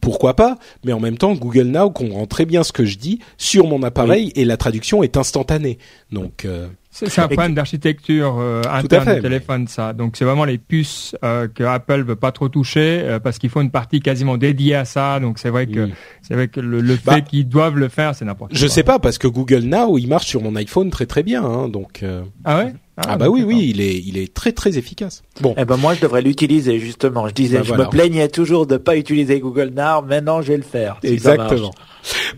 pourquoi pas Mais en même temps, Google Now comprend très bien ce que je dis sur mon appareil et la traduction est instantanée. Donc euh, c'est un problème d'architecture euh, interne du téléphone, ça. Donc c'est vraiment les puces euh, que Apple veut pas trop toucher euh, parce qu'il faut une partie quasiment dédiée à ça. Donc c'est vrai que c'est vrai que le, le bah, fait qu'ils doivent le faire, c'est n'importe quoi. Je sais pas parce que Google Now, il marche sur mon iPhone très très bien. Hein, donc euh, ah ouais? Ah, bah oui, oui, il est, il est très très efficace. Bon. Eh ben moi, je devrais l'utiliser justement. Je disais, Ben je voilà. me plaignais toujours de pas utiliser Google Now. Maintenant, je vais le faire. si. Exactement.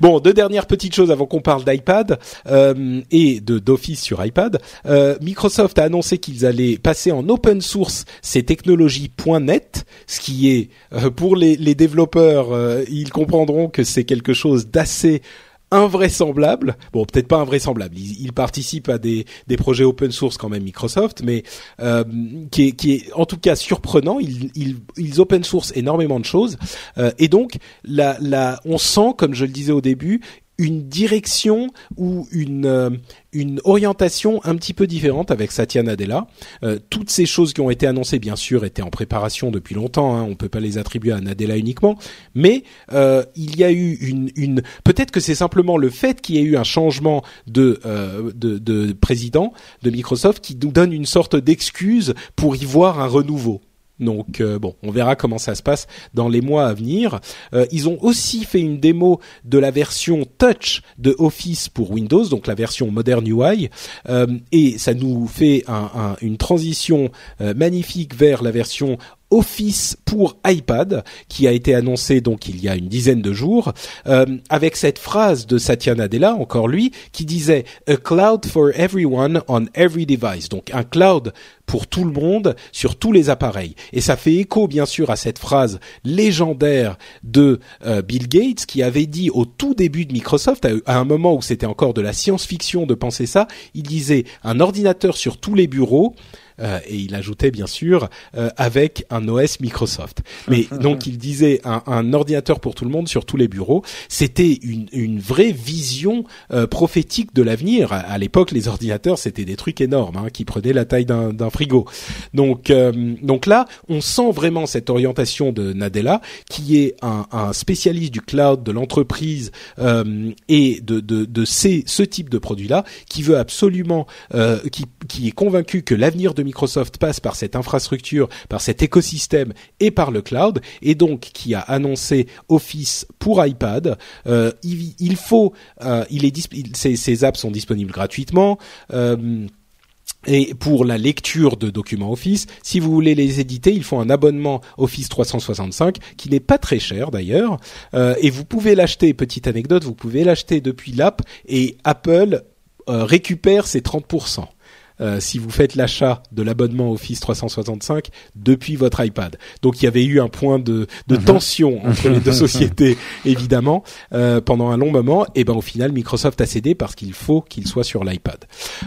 Bon, deux dernières petites choses avant qu'on parle d'iPad euh, et de d'Office sur iPad. Euh, Microsoft a annoncé qu'ils allaient passer en open source ces technologies .net, ce qui est euh, pour les, les développeurs, euh, ils comprendront que c'est quelque chose d'assez invraisemblable. Bon, peut-être pas invraisemblable. Ils, ils participent à des, des projets open source quand même Microsoft, mais euh, qui, est, qui est en tout cas surprenant. Ils, ils, ils open source énormément de choses Euh, et donc la, la, on sent, comme je le disais au début, une direction ou une euh, une orientation un petit peu différente avec Satya Nadella. Euh, toutes ces choses qui ont été annoncées, bien sûr, étaient en préparation depuis longtemps. Hein, on peut pas les attribuer à Nadella uniquement, mais euh, il y a eu une, une peut-être que c'est simplement le fait qu'il y ait eu un changement de, de président de Microsoft qui nous donne une sorte d'excuse pour y voir un renouveau. Donc euh, bon, on verra comment ça se passe dans les mois à venir. Euh, ils ont aussi fait une démo de la version Touch de Office pour Windows, donc la version Modern UI, euh, et ça nous fait un- un- une transition magnifique vers la version Office pour iPad qui a été annoncé donc il y a une dizaine de jours euh, avec cette phrase de Satya Nadella encore lui qui disait a cloud for everyone on every device donc un cloud pour tout le monde sur tous les appareils. Et ça fait écho bien sûr à cette phrase légendaire de euh, Bill Gates qui avait dit au tout début de Microsoft à, à un moment où c'était encore de la science-fiction de penser ça il disait un ordinateur sur tous les bureaux euh, et il ajoutait bien sûr euh, avec un OS Microsoft. Mais donc il disait un, un ordinateur pour tout le monde sur tous les bureaux. C'était une, une vraie vision euh, prophétique de l'avenir. À, à l'époque, les ordinateurs c'était des trucs énormes hein, qui prenaient la taille d'un frigo. Donc euh, donc là, on sent vraiment cette orientation de Nadella qui est un, un spécialiste du cloud, de l'entreprise euh, et de, de, de ces, ce type de produit-là, qui veut absolument, euh, qui, qui est convaincu que l'avenir de Microsoft passe par cette infrastructure, par cet écosystème et par le cloud, et donc qui a annoncé Office pour iPad. Euh, il, faut, euh, ces, apps sont disponibles gratuitement. Euh, et pour la lecture de documents Office, si vous voulez les éditer, il faut un abonnement Office 365 qui n'est pas très cher d'ailleurs. Et vous pouvez l'acheter, petite anecdote, vous pouvez l'acheter depuis l'app et Apple récupère ses 30%. Euh, si vous faites l'achat de l'abonnement Office 365 depuis votre iPad. Donc il y avait eu un point de, de tension entre les deux sociétés, évidemment, euh, pendant un long moment. Et ben au final, Microsoft a cédé parce qu'il faut qu'il soit sur l'iPad.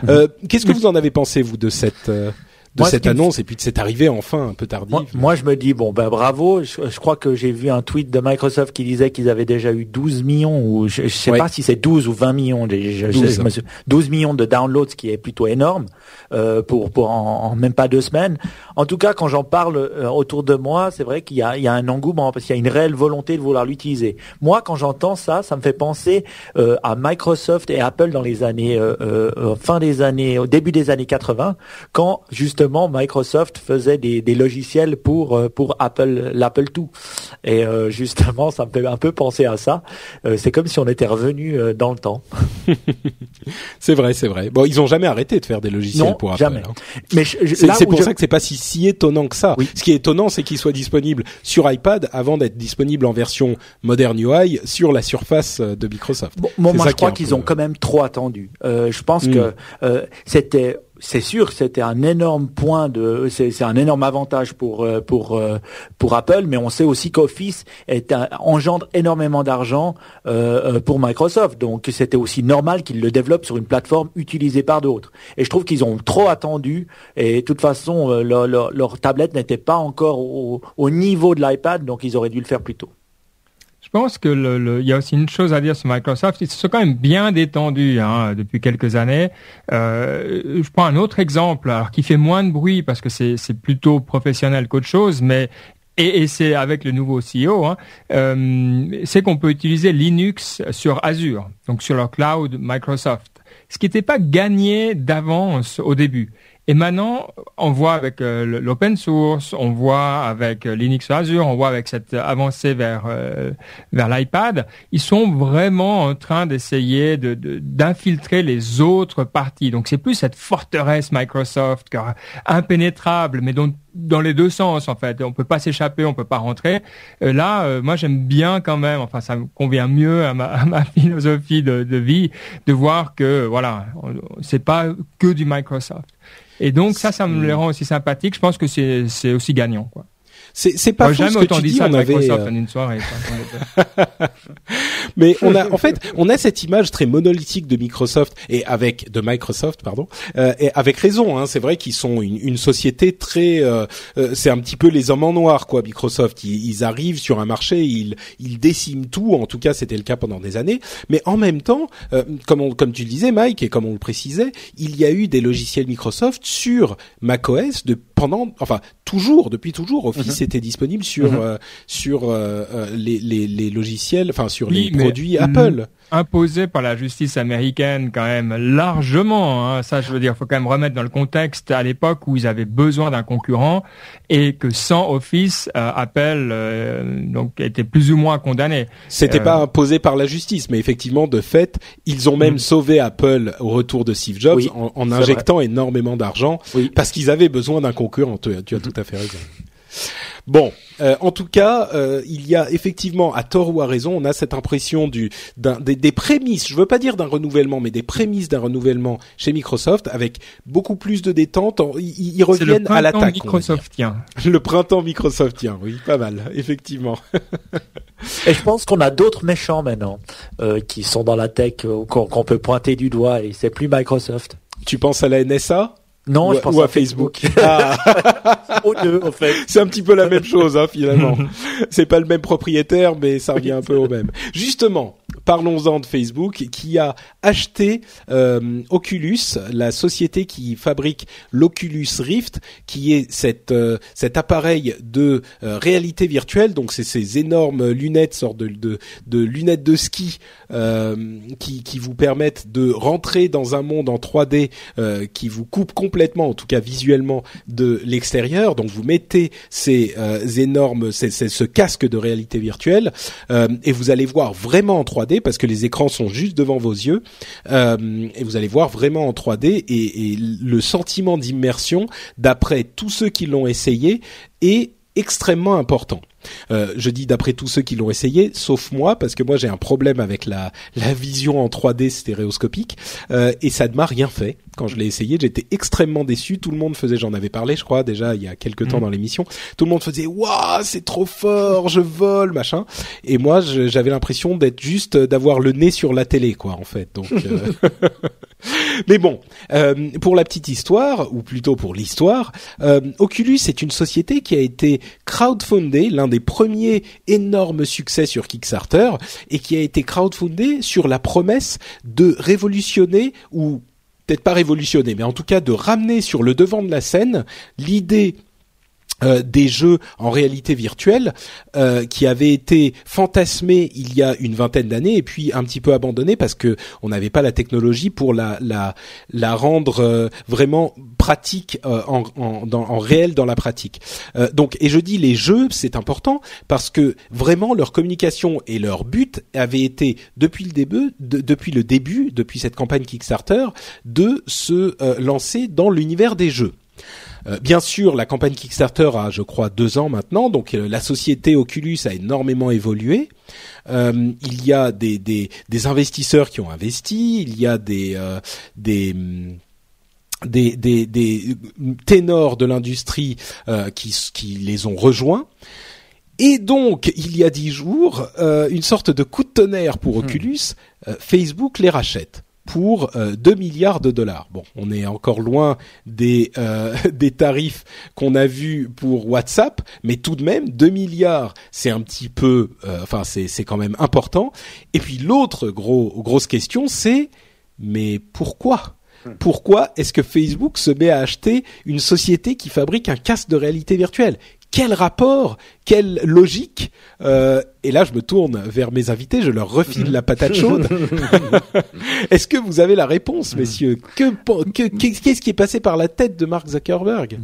Euh, Qu'est-ce que vous en avez pensé vous de cette euh, de Moi, ce cette me annonce et puis de cette arrivée enfin un peu tardive Moi, moi, je me dis bon ben bravo. Je, je crois que j'ai vu un tweet de Microsoft qui disait qu'ils avaient déjà eu 12 millions ou je, je sais Ouais. pas si c'est 12 ou 20 millions. Je, je- 12. je me suis- 12 millions de downloads, ce qui est plutôt énorme euh, pour pour en, en même pas deux semaines. En tout cas, quand j'en parle euh, autour de moi, c'est vrai qu'il y a il y a un engouement parce qu'il y a une réelle volonté de vouloir l'utiliser. Moi, quand j'entends ça, ça me fait penser euh, à Microsoft et Apple dans les années euh, euh, fin des années au début des années 80 quand justement Microsoft faisait des, des logiciels pour euh, pour Apple l'Apple II Et euh, justement, ça me fait un peu penser à ça. Euh, c'est comme si on était revenu dans le temps. c'est vrai, c'est vrai. Bon, ils ont jamais arrêté de faire des logiciels pour Apple. Jamais. hein. Mais C'est pour je- ça que c'est pas si, si étonnant que ça. Oui. Ce qui est étonnant, c'est qu'il soit disponible sur iPad avant d'être disponible en version Modern UI sur la surface de Microsoft. Bon, moi, je crois qu'ils peu- ont quand même trop attendu. Euh, je pense Mm. que c'était, c'est sûr, c'était un énorme point de, c'est un énorme avantage pour euh, pour euh, pour Apple, mais on sait aussi qu'Office engendre énormément d'argent euh, pour Microsoft, donc c'était aussi normal qu'ils le développent sur une plateforme utilisée par d'autres. Et je trouve qu'ils ont trop attendu. Et de toute façon, leur, leur, leur tablette n'était pas encore au, au niveau de l'iPad, donc ils auraient dû le faire plus tôt. Je pense que le, le- il y a aussi une chose à dire sur Microsoft. Ils se sont quand même bien détendus hein, depuis quelques années. Euh, je prends un autre exemple, alors qui fait moins de bruit parce que c'est plutôt professionnel qu'autre chose, mais et, et c'est avec le nouveau CEO, hein, euh, c'est qu'on peut utiliser Linux sur Azure, donc sur leur cloud Microsoft, ce qui n'était pas gagné d'avance au début. Et maintenant, on voit avec euh, l'open source, on voit avec euh, Linux Azure, on voit avec cette avancée vers euh, vers l'iPad, ils sont vraiment en train d'essayer de- de- d'infiltrer les autres parties. Donc c'est plus cette forteresse Microsoft, impénétrable, mais dont dans les deux sens en fait. On peut pas s'échapper, on peut pas rentrer. Euh, là, euh, moi j'aime bien quand même. Enfin, ça me convient mieux à ma, à ma philosophie de, de vie de voir que voilà, c'est pas que du Microsoft. Et donc ça, ça me les rend aussi sympathiques. Je pense que c'est c'est aussi gagnant quoi. C'est c'est pas Moi, faux ce que autant tu dis. ça On avait, euh, une soirée. Mais on a, en fait, on a cette image très monolithique de Microsoft et avec de Microsoft, pardon, euh, et avec raison. Hein, c'est vrai qu'ils sont une, une société très, euh, euh, c'est un petit peu les hommes en noir, quoi. Microsoft, ils, ils arrivent sur un marché, ils, ils déciment tout. En tout cas, c'était le cas pendant des années. Mais en même temps, euh, comme on, comme tu le disais, Mike, et comme on le précisait, il y a eu des logiciels Microsoft sur macOS de pendant, enfin toujours, depuis toujours, Office était disponible sur Mhm. euh, sur euh, euh, les, les, les logiciels, enfin sur Oui, les produits le- Apple. imposé par la justice américaine quand même largement. Hein. Ça, je veux dire, faut quand même remettre dans le contexte à l'époque où ils avaient besoin d'un concurrent et que sans Office, Apple euh, donc était plus ou moins condamné. C'était pas imposé par la justice, mais effectivement, de fait, ils ont même Mm. sauvé Apple au retour de Steve Jobs Oui, en, injectant énormément d'argent Oui. parce qu'ils avaient besoin d'un concurrent. Tu, tu as tout à fait raison. Bon, euh, en tout cas, euh, il y a effectivement, à tort ou à raison, on a cette impression du des, des prémices. Je veux pas dire d'un renouvellement, mais des prémices d'un renouvellement chez Microsoft avec beaucoup plus de détente. En- Ils, le reviennent à printemps l'attaque. va dire. Microsoftien. Le printemps Microsoftien, oui, pas mal, effectivement. Et je pense qu'on a d'autres méchants maintenant euh, qui sont dans la tech euh, qu'on qu'on peut pointer du doigt et c'est plus Microsoft. Tu penses à la NSA Non, ou, je pense ou à, à Facebook, Facebook. Ah. Aux deux, en fait. C'est un petit peu la même chose, hein, finalement. C'est pas le même propriétaire, mais ça revient un peu au même. Justement, parlons-en de Facebook, qui a acheté euh, Oculus, la société qui fabrique l'Oculus Rift, qui est cette, euh, cet appareil de euh, réalité virtuelle. Donc, c'est ces énormes lunettes, sortes de, lunettes de ski, qui, vous permettent de rentrer dans un monde en 3D euh, qui vous coupe complètement, en tout cas visuellement, de l'extérieur. Donc vous mettez ces énormes, ce casque de réalité virtuelle et vous allez voir vraiment en 3D parce que les écrans sont juste devant vos yeux euh, et vous allez voir vraiment en 3D et, et le sentiment d'immersion, d'après tous ceux qui l'ont essayé, est extrêmement important. Euh, je dis d'après tous ceux qui l'ont essayé, sauf moi, parce que moi j'ai un problème avec la, la vision en 3D stéréoscopique, euh, et ça ne m'a rien fait. Quand je l'ai essayé, j'étais extrêmement déçu. Tout le monde faisait, j'en avais parlé, je crois, déjà il y a quelques temps Mhm. dans l'émission. Tout le monde faisait, waouh, c'est trop fort, je vole, machin. Et moi, j'avais l'impression d'être juste, d'avoir le nez sur la télé, quoi, en fait. Donc, euh, mais bon, euh, pour la petite histoire, ou plutôt pour l'histoire, euh, Oculus est une société qui a été crowdfundée, l'un des premiers énormes succès sur Kickstarter, et qui a été crowdfundée sur la promesse de révolutionner ou peut-être pas révolutionner, mais en tout cas de ramener sur le devant de la scène l'idée euh, des jeux en réalité virtuelle euh, qui avaient été fantasmés il y a une vingtaine d'années et puis un petit peu abandonnés parce que on n'avait pas la technologie pour la la la rendre euh, vraiment pratique en, en, dans, en réel dans la pratique. donc et je dis les jeux c'est important parce que vraiment leur communication et leur but avaient été depuis le début depuis le début depuis cette campagne Kickstarter de se lancer dans l'univers des jeux. Euh, bien sûr, la campagne Kickstarter a, je crois, deux ans maintenant, donc euh, la société Oculus a énormément évolué. Euh, il y a des, des, des, investisseurs qui ont investi, il y a des des des, des, des, ténors de l'industrie qui, qui les ont rejoints. Et donc, il y a dix jours, une sorte de coup de tonnerre pour hmm. Oculus, Facebook les rachète pour 2 euh, milliards de dollars. Bon, on est encore loin des euh, des tarifs qu'on a vus pour WhatsApp, mais tout de même 2 milliards, c'est un petit peu euh, enfin c'est c'est quand même important. Et puis l'autre gros grosse question c'est mais pourquoi? Hmm. pourquoi est-ce que Facebook se met à acheter une société qui fabrique un casque de réalité virtuelle? Quel rapport, quelle logique euh, Et là, je me tourne vers mes invités, je leur refile la patate chaude. Est-ce que vous avez la réponse, messieurs? Que qu'est-ce qui est passé par la tête de Mark Zuckerberg?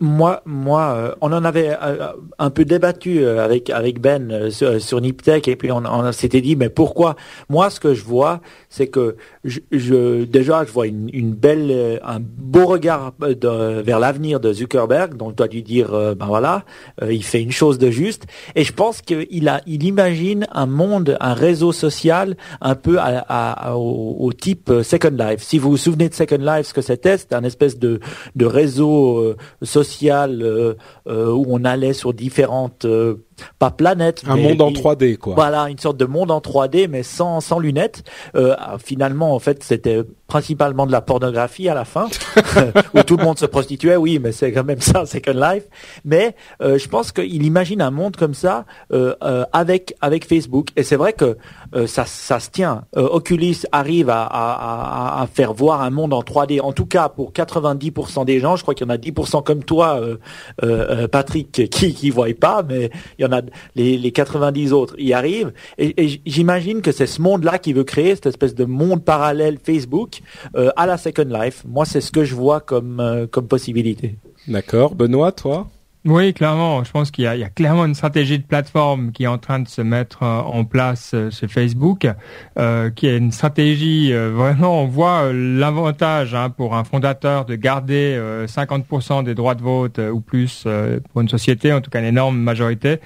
Moi, moi, euh, on en avait euh, un peu débattu euh, avec avec Ben sur, sur Niptech et puis on, on s'était dit mais pourquoi? Moi, ce que je vois, c'est que je, je, déjà je vois une, une belle, un beau regard vers l'avenir de Zuckerberg. Donc, tu dois lui dire ben voilà, il fait une chose de juste. Et je pense qu'il a, il imagine un monde, un réseau social un peu à, à, au, au, type Second Life. Si vous vous souvenez de Second Life, ce que c'était, c'était un espèce de de réseau euh, euh, où on allait sur différentes euh, pas planète. Un monde en 3D, quoi. Voilà, une sorte de monde en 3D, mais sans, sans lunettes. Euh, finalement, en fait, c'était principalement de la pornographie à la fin, où tout le monde se prostituait, oui, mais c'est quand même ça, Second Life. Mais euh, je pense qu'il imagine un monde comme ça euh, euh avec avec Facebook. Et c'est vrai que ça, ça se tient. Oculus arrive à, à, à, faire voir un monde en 3D, en tout cas pour 90% des gens. Je crois qu'il y en a 10% comme toi, Patrick, qui qui voient pas, mais il y en les 90 autres y arrivent. Et, j'imagine que c'est ce monde-là qui veut créer cette espèce de monde parallèle Facebook euh, à la Second Life. Moi, c'est ce que je vois comme euh, comme possibilité. D'accord. Benoît, toi? Oui, clairement. Je pense qu'il y, y, a clairement une stratégie de plateforme qui est en train de se mettre euh, en place euh, chez Facebook, euh, qui est une stratégie euh, vraiment. On voit l'avantage hein, pour un fondateur de garder 50% des droits de vote ou plus pour une société, en tout cas une énorme majorité.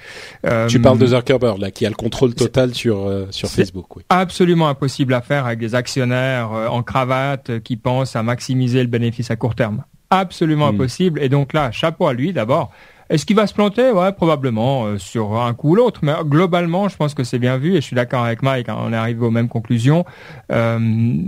tu parles de Zuckerberg là, qui a le contrôle total sur sur Facebook. Oui. Absolument impossible à faire avec des actionnaires en cravate qui pensent à maximiser le bénéfice à court terme absolument hmm. impossible. Et donc là, chapeau à lui d'abord. Est-ce qu'il va se planter? Ouais, probablement euh, sur un coup ou l'autre. Mais globalement, je pense que c'est bien vu et je suis d'accord avec Mike. Hein, on est arrivé aux mêmes conclusions. Euh,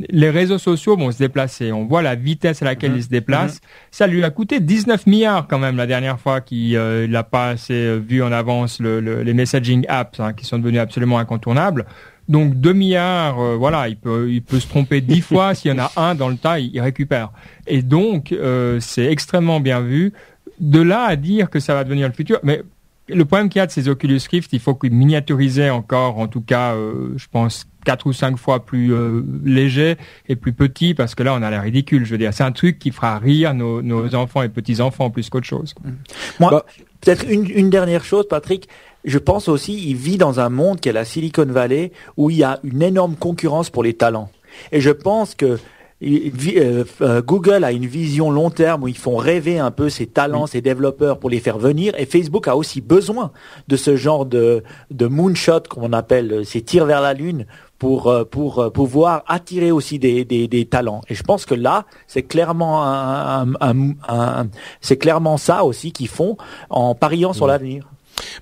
les réseaux sociaux vont se déplacer. On voit la vitesse à laquelle hmm. ils se déplacent. Hmm. Ça lui a coûté 19 milliards quand même la dernière fois qu'il euh, n'a pas assez vu en avance le, les messaging apps hein, qui sont devenus absolument incontournables. Donc 2 milliards, euh, voilà, il peut, il peut se tromper dix fois. S'il y en a un dans le tas, il, récupère. Et donc, euh, c'est extrêmement bien vu. De là à dire que ça va devenir le futur, mais le problème qu'il y a de ces Oculus Rift, il faut qu'ils miniaturiser encore, en tout cas, euh, je pense quatre ou cinq fois plus léger et plus petit, parce que là, on a l'air ridicule. Je veux dire, c'est un truc qui fera rire nos, nos enfants et petits enfants plus qu'autre chose. Moi, bah, peut-être une, une dernière chose, Patrick je pense aussi, il vit dans un monde qui est la Silicon Valley, où il y a une énorme concurrence pour les talents. Et je pense que euh, euh, Google a une vision long terme où ils font rêver un peu ses talents, ses développeurs pour les faire venir. Et Facebook a aussi besoin de ce genre de, de moonshot, comme on appelle, euh, ces tirs vers la lune, pour pour pouvoir attirer aussi des, des, des talents. Et je pense que là, c'est clairement un, un, un, c'est clairement ça aussi qu'ils font en pariant sur l'avenir.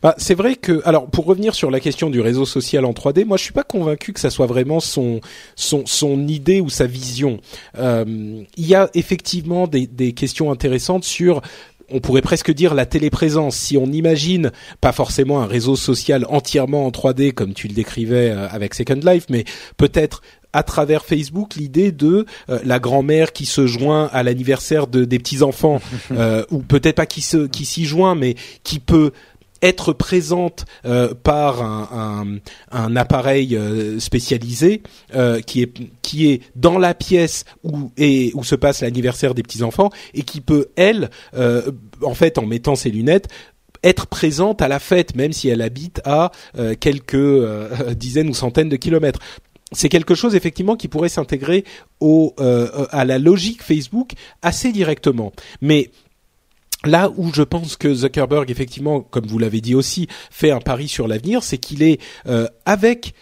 Bah, c'est vrai que, alors, pour revenir sur la question du réseau social en 3D, moi, je suis pas convaincu que ça soit vraiment son son son idée ou sa vision. Euh, il y a effectivement des, des questions intéressantes sur on pourrait presque dire la téléprésence. Si on imagine pas forcément un réseau social entièrement en 3D comme tu le décrivais euh, avec Second Life, mais peut-être à travers Facebook l'idée de euh, la grand-mère qui se joint à l'anniversaire de, des petits enfants euh, ou peut-être pas qui se qui s'y joint mais qui peut être présente euh, par un, appareil euh, spécialisé euh, qui est qui est dans la pièce où et où se passe l'anniversaire des petits enfants et qui peut elle en fait en mettant ses lunettes être présente à la fête même si elle habite à quelques dizaines ou centaines de kilomètres. C'est quelque chose effectivement qui pourrait s'intégrer au à la logique Facebook assez directement. Mais Là où je pense que Zuckerberg, effectivement, comme vous l'avez dit aussi, fait un pari sur l'avenir, c'est qu'il est, euh, avec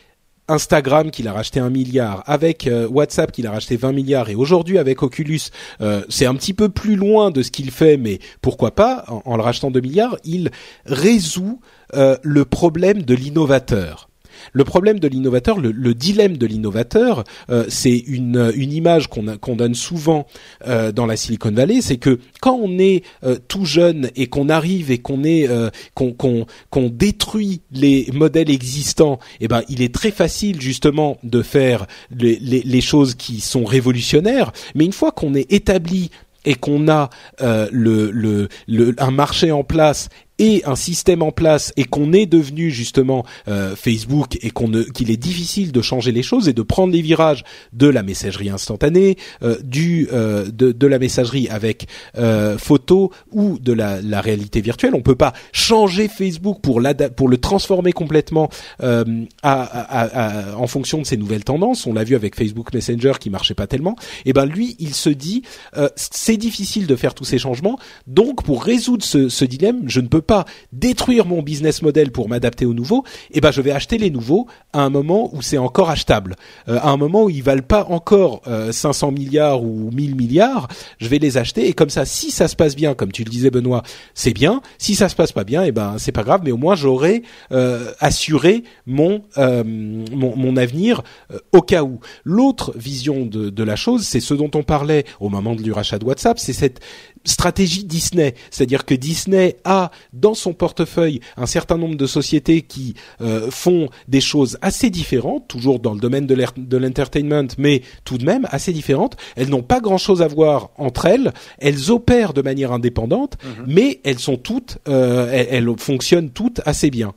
Instagram qu'il a racheté un milliard, avec euh, WhatsApp qu'il a racheté 20 milliards, et aujourd'hui avec Oculus, euh, c'est un petit peu plus loin de ce qu'il fait, mais pourquoi pas, en, en, le rachetant 2 milliards, il résout le problème de l'innovateur. Le problème de l'innovateur, le, le, dilemme de l'innovateur, euh, c'est une, image qu'on donne souvent euh, dans la Silicon Valley, c'est que quand on est euh, tout jeune et qu'on arrive et qu'on est qu'on détruit les modèles existants, eh ben il est très facile justement de faire les, choses qui sont révolutionnaires. Mais une fois qu'on est établi et qu'on a un marché en place et un système en place et qu'on est devenu justement euh, Facebook et qu'on qu'il est difficile de changer les choses et de prendre les virages de la messagerie instantanée, euh, du euh, de, de, la messagerie avec euh, photo ou de la, la, réalité virtuelle. On peut pas changer Facebook pour pour le transformer complètement euh, à, à, à, en fonction de ces nouvelles tendances. On l'a vu avec Facebook Messenger qui marchait pas tellement. Et eh ben lui, il se dit euh, c'est difficile de faire tous ces changements. Donc pour résoudre ce, ce dilemme, je ne peux pas détruire mon business model pour m'adapter aux nouveaux, eh ben je vais acheter les nouveaux à un moment où c'est encore achetable, euh, à un moment où ils valent pas encore euh, 500 milliards ou 1000 milliards, je vais les acheter et comme ça, si ça se passe bien, comme tu le disais Benoît, c'est bien. Si ça se passe pas bien, eh ben c'est pas grave, mais au moins j'aurai euh, assuré mon, euh, mon, avenir euh, au cas où. L'autre vision de, de la chose, c'est ce dont on parlait au moment du rachat de WhatsApp, c'est cette stratégie Disney, c'est-à-dire que Disney a dans son portefeuille un certain nombre de sociétés qui euh, font des choses assez différentes, toujours dans le domaine de l'entertainment, mais tout de même assez différentes. Elles n'ont pas grand-chose à voir entre elles. Elles opèrent de manière indépendante, -hmm. mais elles sont toutes, euh, elles, elles, fonctionnent toutes assez bien.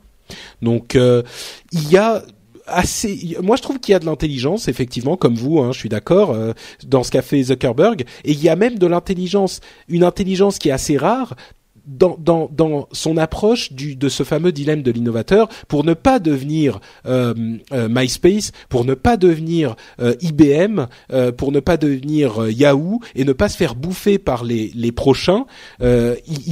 Donc euh, il y a assez. Moi, je trouve qu'il y a de l'intelligence, effectivement, comme vous. Hein, je suis d'accord euh, dans ce qu'a fait Zuckerberg, et il y a même de l'intelligence, une intelligence qui est assez rare. Dans, dans, dans son approche du, de ce fameux dilemme de l'innovateur pour ne pas devenir euh, euh, MySpace, pour ne pas devenir euh, IBM, pour ne pas devenir Yahoo et ne pas se faire bouffer par les, les prochains. Il,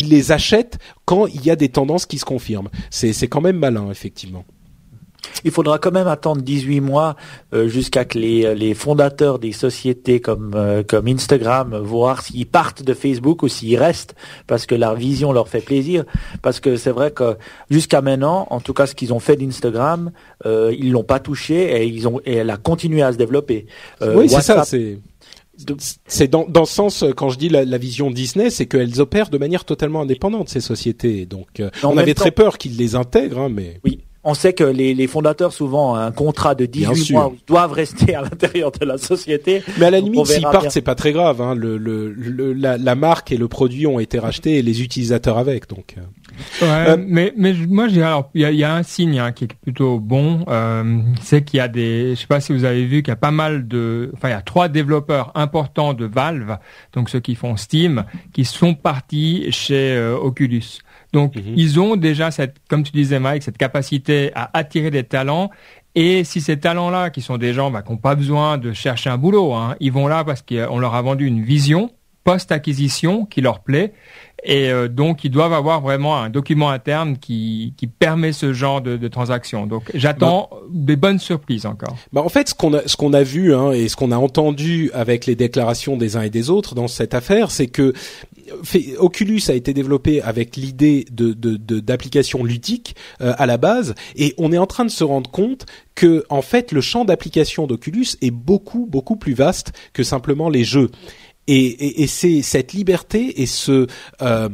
Il les achète quand il y a des tendances qui se confirment. C'est quand même malin, effectivement. Il faudra quand même attendre 18 mois euh, jusqu'à que les, les fondateurs des sociétés comme euh, comme Instagram voir s'ils partent de Facebook ou s'ils restent parce que leur vision leur fait plaisir. Parce que c'est vrai que jusqu'à maintenant, en tout cas ce qu'ils ont fait d'Instagram, euh, ils l'ont pas touché et ils ont et elle a continué à se développer. Euh, oui, c'est ça. C'est c'est dans, dans ce sens quand je dis la, la vision Disney, c'est qu'elles opèrent de manière totalement indépendante ces sociétés. Donc on avait très peur qu'ils les intègrent, hein, mais oui. On sait que les, les, fondateurs souvent ont un contrat de 18 mois où ils doivent rester à l'intérieur de la société. Mais à la limite, s'ils partent, c'est pas très grave. Hein. Le, le, le la, la, marque et le produit ont été rachetés et les utilisateurs avec. Donc. Ouais, euh, mais mais moi j'ai alors il y a, y a, un signe hein, qui est plutôt bon, euh, c'est qu'il y a des, je sais pas si vous avez vu qu'il y a pas mal de, enfin il y a trois développeurs importants de Valve, donc ceux qui font Steam, qui sont partis chez euh, Oculus. Donc, mmh. ils ont déjà cette, comme tu disais Mike, cette capacité à attirer des talents. Et si ces talents-là, qui sont des gens bah, qui n'ont pas besoin de chercher un boulot, hein, ils vont là parce qu'on leur a vendu une vision post-acquisition qui leur plaît. Et euh, donc, ils doivent avoir vraiment un document interne qui, qui permet ce genre de, de transaction. Donc, j'attends bah, des bonnes surprises encore. Bah, en fait, ce qu'on a, ce qu'on a vu hein, et ce qu'on a entendu avec les déclarations des uns et des autres dans cette affaire, c'est que Oculus a été développé avec l'idée de, de, d'applications ludiques euh, à la base, et on est en train de se rendre compte que en fait le champ d'application d'Oculus est beaucoup beaucoup plus vaste que simplement les jeux. Et, et, et c'est cette liberté et ce, euh,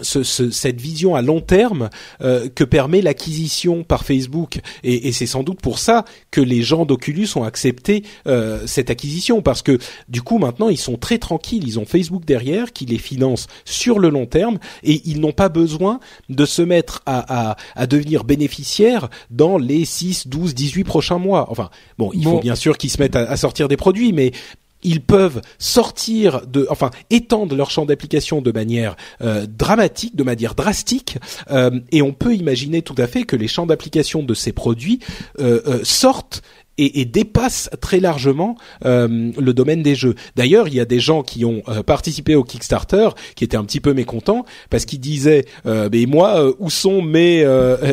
ce, ce, cette vision à long terme euh, que permet l'acquisition par Facebook. Et, et c'est sans doute pour ça que les gens d'Oculus ont accepté euh, cette acquisition parce que du coup maintenant ils sont très tranquilles. Ils ont Facebook derrière qui les finance sur le long terme et ils n'ont pas besoin de se mettre à, à, à devenir bénéficiaires dans les 6, 12, 18 prochains mois. Enfin bon, il bon. faut bien sûr qu'ils se mettent à, à sortir des produits, mais ils peuvent sortir de, enfin, étendre leur champ d'application de manière euh, dramatique, de manière drastique, euh, et on peut imaginer tout à fait que les champs d'application de ces produits euh, sortent et, et, dépasse très largement le domaine des jeux. D'ailleurs, il y a des gens qui ont participé au Kickstarter qui étaient un petit peu mécontents parce qu'ils disaient mais moi où sont mes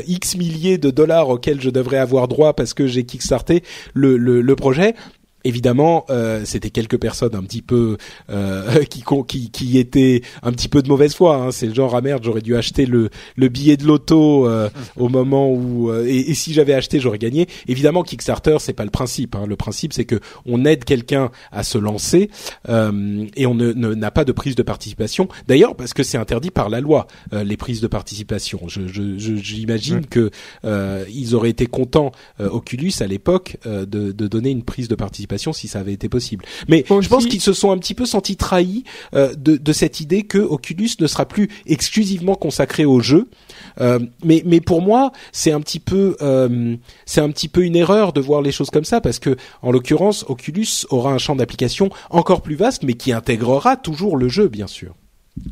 X milliers de dollars auxquels je devrais avoir droit parce que j'ai kickstarté le projet? Évidemment, euh, c'était quelques personnes un petit peu euh, qui, qui, qui étaient un petit peu de mauvaise foi. Hein. C'est le genre ah merde, j'aurais dû acheter le, le billet de loto euh, au moment où euh, et, et, si j'avais acheté, j'aurais gagné. Évidemment, Kickstarter, c'est pas le principe. Hein. Le principe, c'est que on aide quelqu'un à se lancer euh, et on ne, ne, n'a pas de prise de participation. D'ailleurs, parce que c'est interdit par la loi les prises de participation. Je, je, je, j'imagine que ils auraient été contents Oculus à l'époque de, de donner une prise de participation si ça avait été possible. Mais Aussi. je pense qu'ils se sont un petit peu sentis trahis euh, de, de, cette idée que Oculus ne sera plus exclusivement consacré au jeu. Euh, mais, mais pour moi, c'est un petit peu, euh, c'est un petit peu une erreur de voir les choses comme ça parce que, en l'occurrence, Oculus aura un champ d'application encore plus vaste, mais qui intégrera toujours le jeu, bien sûr.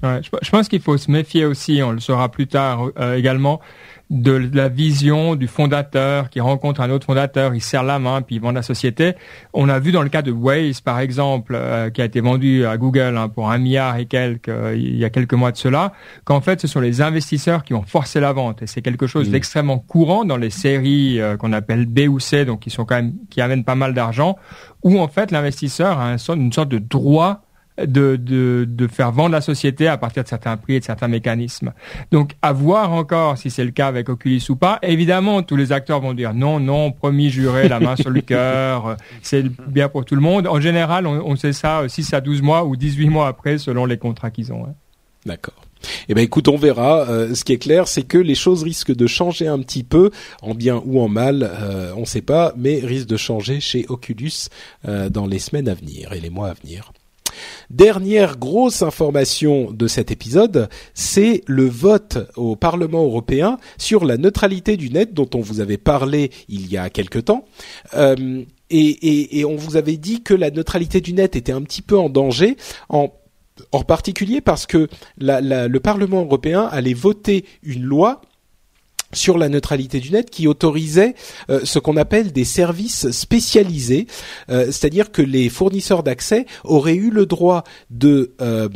Ouais, je, je pense qu'il faut se méfier aussi, on le saura plus tard euh, également, de la vision du fondateur qui rencontre un autre fondateur, il serre la main puis il vend la société. On a vu dans le cas de Waze par exemple, euh, qui a été vendu à Google hein, pour un milliard et quelques euh, il y a quelques mois de cela, qu'en fait ce sont les investisseurs qui ont forcé la vente et c'est quelque chose mmh. d'extrêmement courant dans les séries euh, qu'on appelle B ou C, donc qui sont quand même qui amènent pas mal d'argent, où en fait l'investisseur a une sorte de droit de, de, de, faire vendre la société à partir de certains prix et de certains mécanismes. Donc, à voir encore si c'est le cas avec Oculus ou pas. Évidemment, tous les acteurs vont dire non, non, promis, juré, la main sur le cœur, c'est bien pour tout le monde. En général, on, on sait ça 6 à 12 mois ou 18 mois après, selon les contrats qu'ils ont. Hein. D'accord. Eh ben écoute, on verra. Euh, ce qui est clair, c'est que les choses risquent de changer un petit peu, en bien ou en mal, euh, on ne sait pas, mais risquent de changer chez Oculus euh, dans les semaines à venir et les mois à venir. Dernière grosse information de cet épisode, c'est le vote au Parlement européen sur la neutralité du net dont on vous avait parlé il y a quelque temps. Euh, et, on vous avait dit que la neutralité du net était un petit peu en danger en particulier parce que le Parlement européen allait voter une loi sur la neutralité du net qui autorisait euh, ce qu'on appelle des services spécialisés, euh, c'est-à-dire que les fournisseurs d'accès auraient eu le droit de, euh,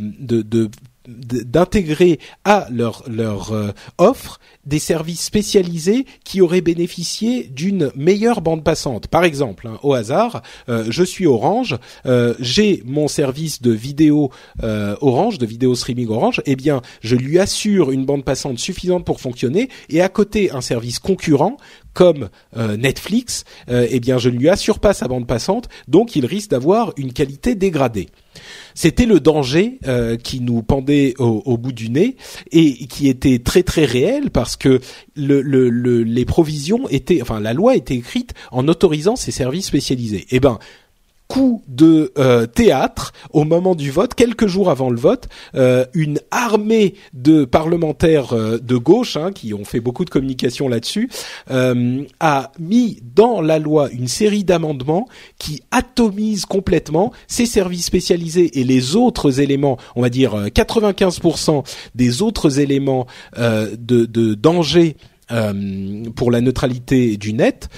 d'intégrer à leur euh, offre des services spécialisés qui auraient bénéficié d'une meilleure bande passante. Par exemple, hein, au hasard, euh, je suis Orange, euh, j'ai mon service de vidéo Orange, de vidéo streaming Orange, eh bien, je lui assure une bande passante suffisante pour fonctionner et à côté un service concurrent comme Netflix, eh bien, je ne lui assure pas sa bande passante, donc il risque d'avoir une qualité dégradée. C'était le danger euh, qui nous pendait au, bout du nez et qui était très très réel parce que le, les provisions étaient, enfin la loi était écrite en autorisant ces services spécialisés. Eh ben coup de euh, théâtre au moment du vote, quelques jours avant le vote, euh, une armée de parlementaires euh, de gauche hein, qui ont fait beaucoup de communication là-dessus a mis dans la loi une série d'amendements qui atomisent complètement ces services spécialisés et les autres éléments, on va dire 95% des autres éléments de, de, danger pour la neutralité du net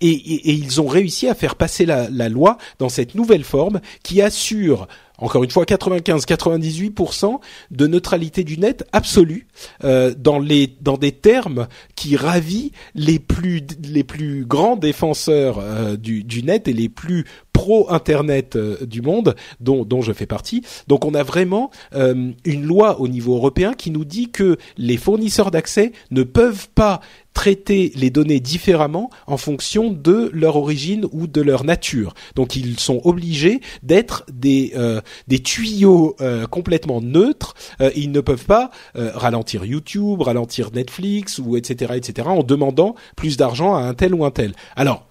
et, ils ont réussi à faire passer la, la, loi dans cette nouvelle forme qui assure encore une fois 95-98% de neutralité du net absolue euh, dans les dans des termes qui ravit les plus les plus grands défenseurs euh, du, du net et les plus pro internet euh, du monde dont dont je fais partie. Donc on a vraiment euh, une loi au niveau européen qui nous dit que les fournisseurs d'accès ne peuvent pas traiter les données différemment en fonction de leur origine ou de leur nature. Donc ils sont obligés d'être des euh, des tuyaux euh, complètement neutres. Euh, ils ne peuvent pas ralentir YouTube, ralentir Netflix ou etc etc en demandant plus d'argent à un tel ou un tel. Alors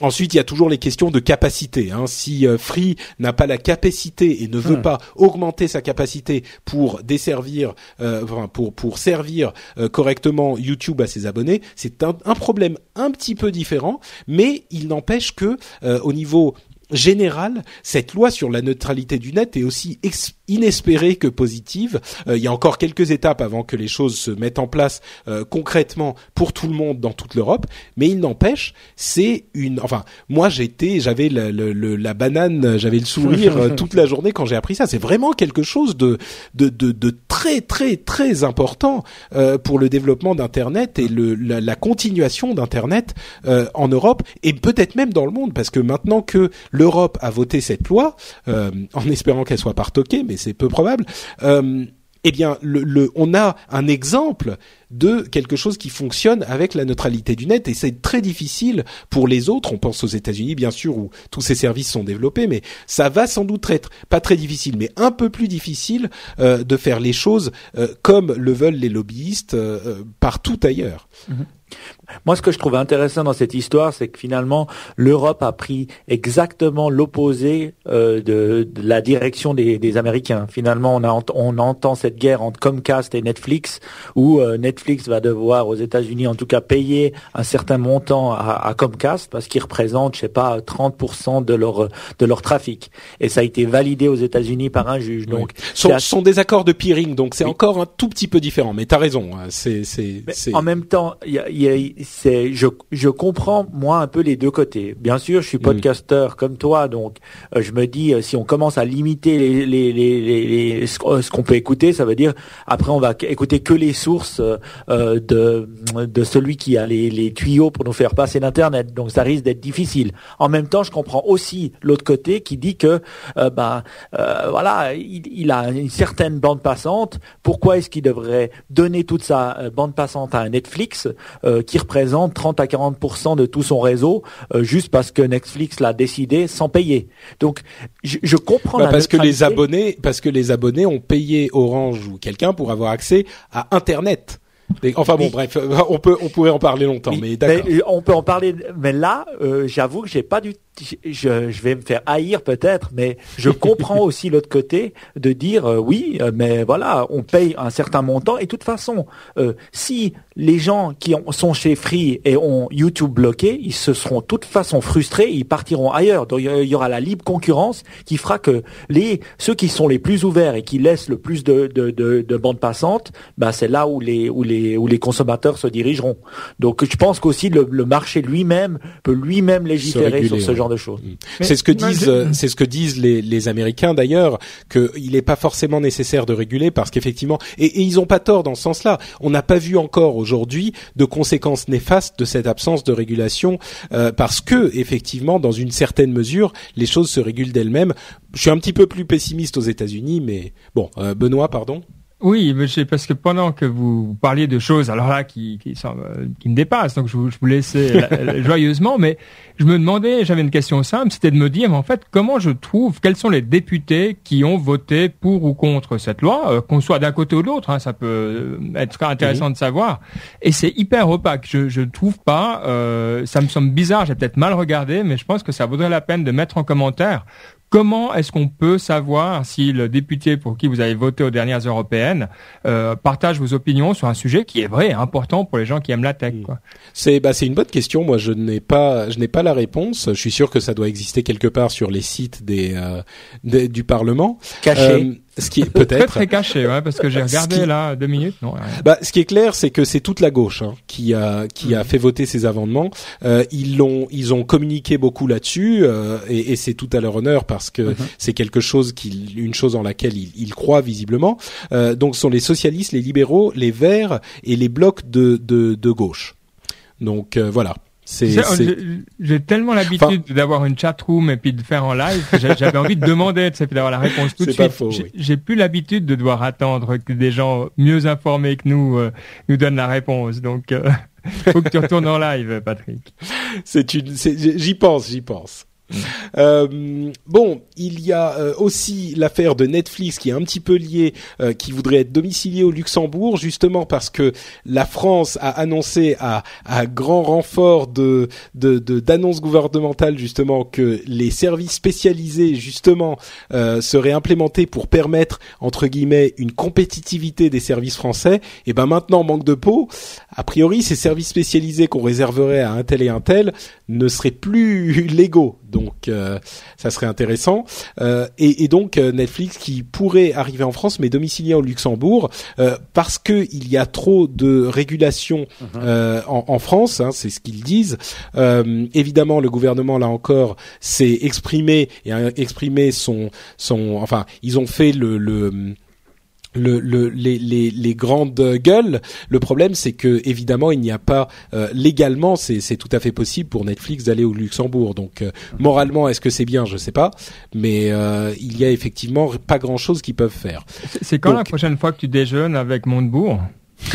Ensuite, il y a toujours les questions de capacité. Hein. Si Free n'a pas la capacité et ne veut hmm. pas augmenter sa capacité pour desservir, enfin, pour pour servir correctement YouTube à ses abonnés, c'est un, un, problème un petit peu différent. Mais il n'empêche que au niveau général, cette loi sur la neutralité du net est aussi inespérée que positive. Euh, il y a encore quelques étapes avant que les choses se mettent en place euh, concrètement pour tout le monde dans toute l'Europe, mais il n'empêche, c'est une. Enfin, moi j'étais, j'avais la, la banane, j'avais le sourire euh, toute la journée quand j'ai appris ça. C'est vraiment quelque chose de de, de, de très très très important pour le développement d'Internet et le, la, la continuation d'Internet en Europe et peut-être même dans le monde, parce que maintenant que l'Europe a voté cette loi, euh, en espérant qu'elle soit par toquée, mais c'est peu probable. Euh, eh bien, on a un exemple de quelque chose qui fonctionne avec la neutralité du net et c'est très difficile pour les autres. On pense aux États-Unis, bien sûr, où tous ces services sont développés, mais ça va sans doute être pas très difficile, mais un peu plus difficile euh, de faire les choses comme le veulent les lobbyistes partout ailleurs. Mm-hmm. Moi, ce que je trouve intéressant dans cette histoire, c'est que finalement, l'Europe a pris exactement l'opposé euh, de, la direction des, Américains. Finalement, on, a, on entend cette guerre entre Comcast et Netflix, où euh, Netflix va devoir, aux États-Unis en tout cas, payer un certain montant à, Comcast parce qu'il représente, je sais pas, 30% de leur de leur trafic. Et ça a été validé aux États-Unis par un juge. Donc, ce sont, des accords de peering, donc c'est encore un tout petit peu différent. Mais tu as raison. Hein. C'est c'est en même temps, il y a c'est je je comprends moi un peu les deux côtés. Bien sûr, je suis mm. podcasteur comme toi, donc euh, je me dis euh, si on commence à limiter les les les, les, ce qu'on peut écouter, ça veut dire après on va écouter que les sources euh, de de celui qui a les les tuyaux pour nous faire passer l'internet. Donc ça risque d'être difficile. En même temps, je comprends aussi l'autre côté qui dit que ben voilà, il, il, a une certaine bande passante. Pourquoi est-ce qu'il devrait donner toute sa bande passante à un Netflix qui représente 30 à 40 de tout son réseau euh, juste parce que Netflix l'a décidé sans payer. Donc je, je comprends bah, parce que les abonnés parce que les abonnés ont payé Orange ou quelqu'un pour avoir accès à internet. Enfin bon, bref, on peut, on pourrait en parler longtemps, mais, d'accord. On peut en parler, mais là, euh, j'avoue que j'ai pas du je, je, vais me faire haïr peut-être, mais je comprends aussi l'autre côté de dire euh, oui, euh, mais voilà, on paye un certain montant et de toute façon, euh, si les gens qui sont chez Free et ont YouTube bloqué, ils se seront de toute façon frustrés, ils partiront ailleurs. Donc il y aura la libre concurrence qui fera que les ceux qui sont les plus ouverts et qui laissent le plus de, de, de, de bandes passantes, bah c'est là où les où les où les consommateurs se dirigeront. Donc je pense qu'aussi le, le marché lui-même peut lui-même légiférer sur ce genre genre de choses. C'est ce que disent, euh, c'est ce que disent les, les Américains d'ailleurs, qu'il n'est pas forcément nécessaire de réguler parce qu'effectivement, et, et ils ont pas tort dans ce sens-là. On n'a pas vu encore aujourd'hui de conséquences néfastes de cette absence de régulation euh, parce que effectivement, dans une certaine mesure, les choses se régulent d'elles-mêmes. Je suis un petit peu plus pessimiste aux États-Unis, mais bon, euh, Benoît, pardon. Oui, mais parce que pendant que vous parliez de choses, alors là, qui, qui, sont, euh, qui me dépassent, donc je vous, je vous laissais la- joyeusement, mais je me demandais, j'avais une question simple, c'était de me dire, mais en fait, comment je trouve, quels sont les députés qui ont voté pour ou contre cette loi, euh, qu'on soit d'un côté ou de l'autre, hein, ça peut euh, être intéressant de savoir, et c'est hyper opaque, je je trouve pas, euh, ça me semble bizarre, j'ai peut-être mal regardé, mais je pense que ça vaudrait la peine de mettre en commentaire Comment est-ce qu'on peut savoir si le député pour qui vous avez voté aux dernières européennes euh, partage vos opinions sur un sujet qui est vrai, important pour les gens qui aiment la tech quoi? C'est bah c'est une bonne question. Moi, je n'ai pas je n'ai pas la réponse. Je suis sûr que ça doit exister quelque part sur les sites des, euh, des- du Parlement. Caché. Ce qui est Très peut-être. très caché, ouais, parce que j'ai regardé qui- là deux minutes. Non, rien. Bah, ce qui est clair, c'est que c'est toute la gauche hein, qui a qui a fait voter ces amendements. Euh, ils l'ont ils ont communiqué beaucoup là-dessus euh, et, et c'est tout à leur honneur parce que c'est quelque chose qui une chose en laquelle ils, ils croient visiblement. Euh, donc, ce sont les socialistes, les libéraux, les Verts et les blocs de de, de gauche. Donc euh, voilà. J'ai- tellement l'habitude d'avoir une chat room et puis de faire en live j'avais envie de demander, d'avoir la réponse tout de suite. J'ai- oui. Plus l'habitude de devoir attendre que des gens mieux informés que nous euh, nous donnent la réponse. Donc, euh, faut que tu retournes en live, Patrick. C'est une, j'y pense, j'y pense. Euh, bon, il y a euh, aussi l'affaire de Netflix qui est un petit peu liée, euh, qui voudrait être domicilié au Luxembourg, justement parce que la France a annoncé à, grand renfort d'annonces gouvernementales justement que les services spécialisés justement seraient implémentés pour permettre entre guillemets une compétitivité des services français. Et ben maintenant, manque de peau. A priori, ces services spécialisés qu'on réserverait à un tel et un tel ne seraient plus légaux. Donc, euh, ça serait intéressant. Euh, et, et donc, euh, Netflix qui pourrait arriver en France, mais domicilié au Luxembourg, euh, parce que il y a trop de régulation euh, en, en France. hein, c'est ce qu'ils disent. Euh, évidemment, le gouvernement là encore s'est exprimé et a exprimé son son. Enfin, ils ont fait le, le le, le, les, les, les grandes gueules. Le problème, c'est que évidemment, il n'y a pas euh, légalement, c'est tout à fait possible pour Netflix d'aller au Luxembourg. Donc, euh, moralement, est-ce que c'est bien? Je sais pas, mais euh, il y a effectivement pas grand-chose qu'ils peuvent faire. C'est- quand Donc- la prochaine fois que tu déjeunes avec Montebourg?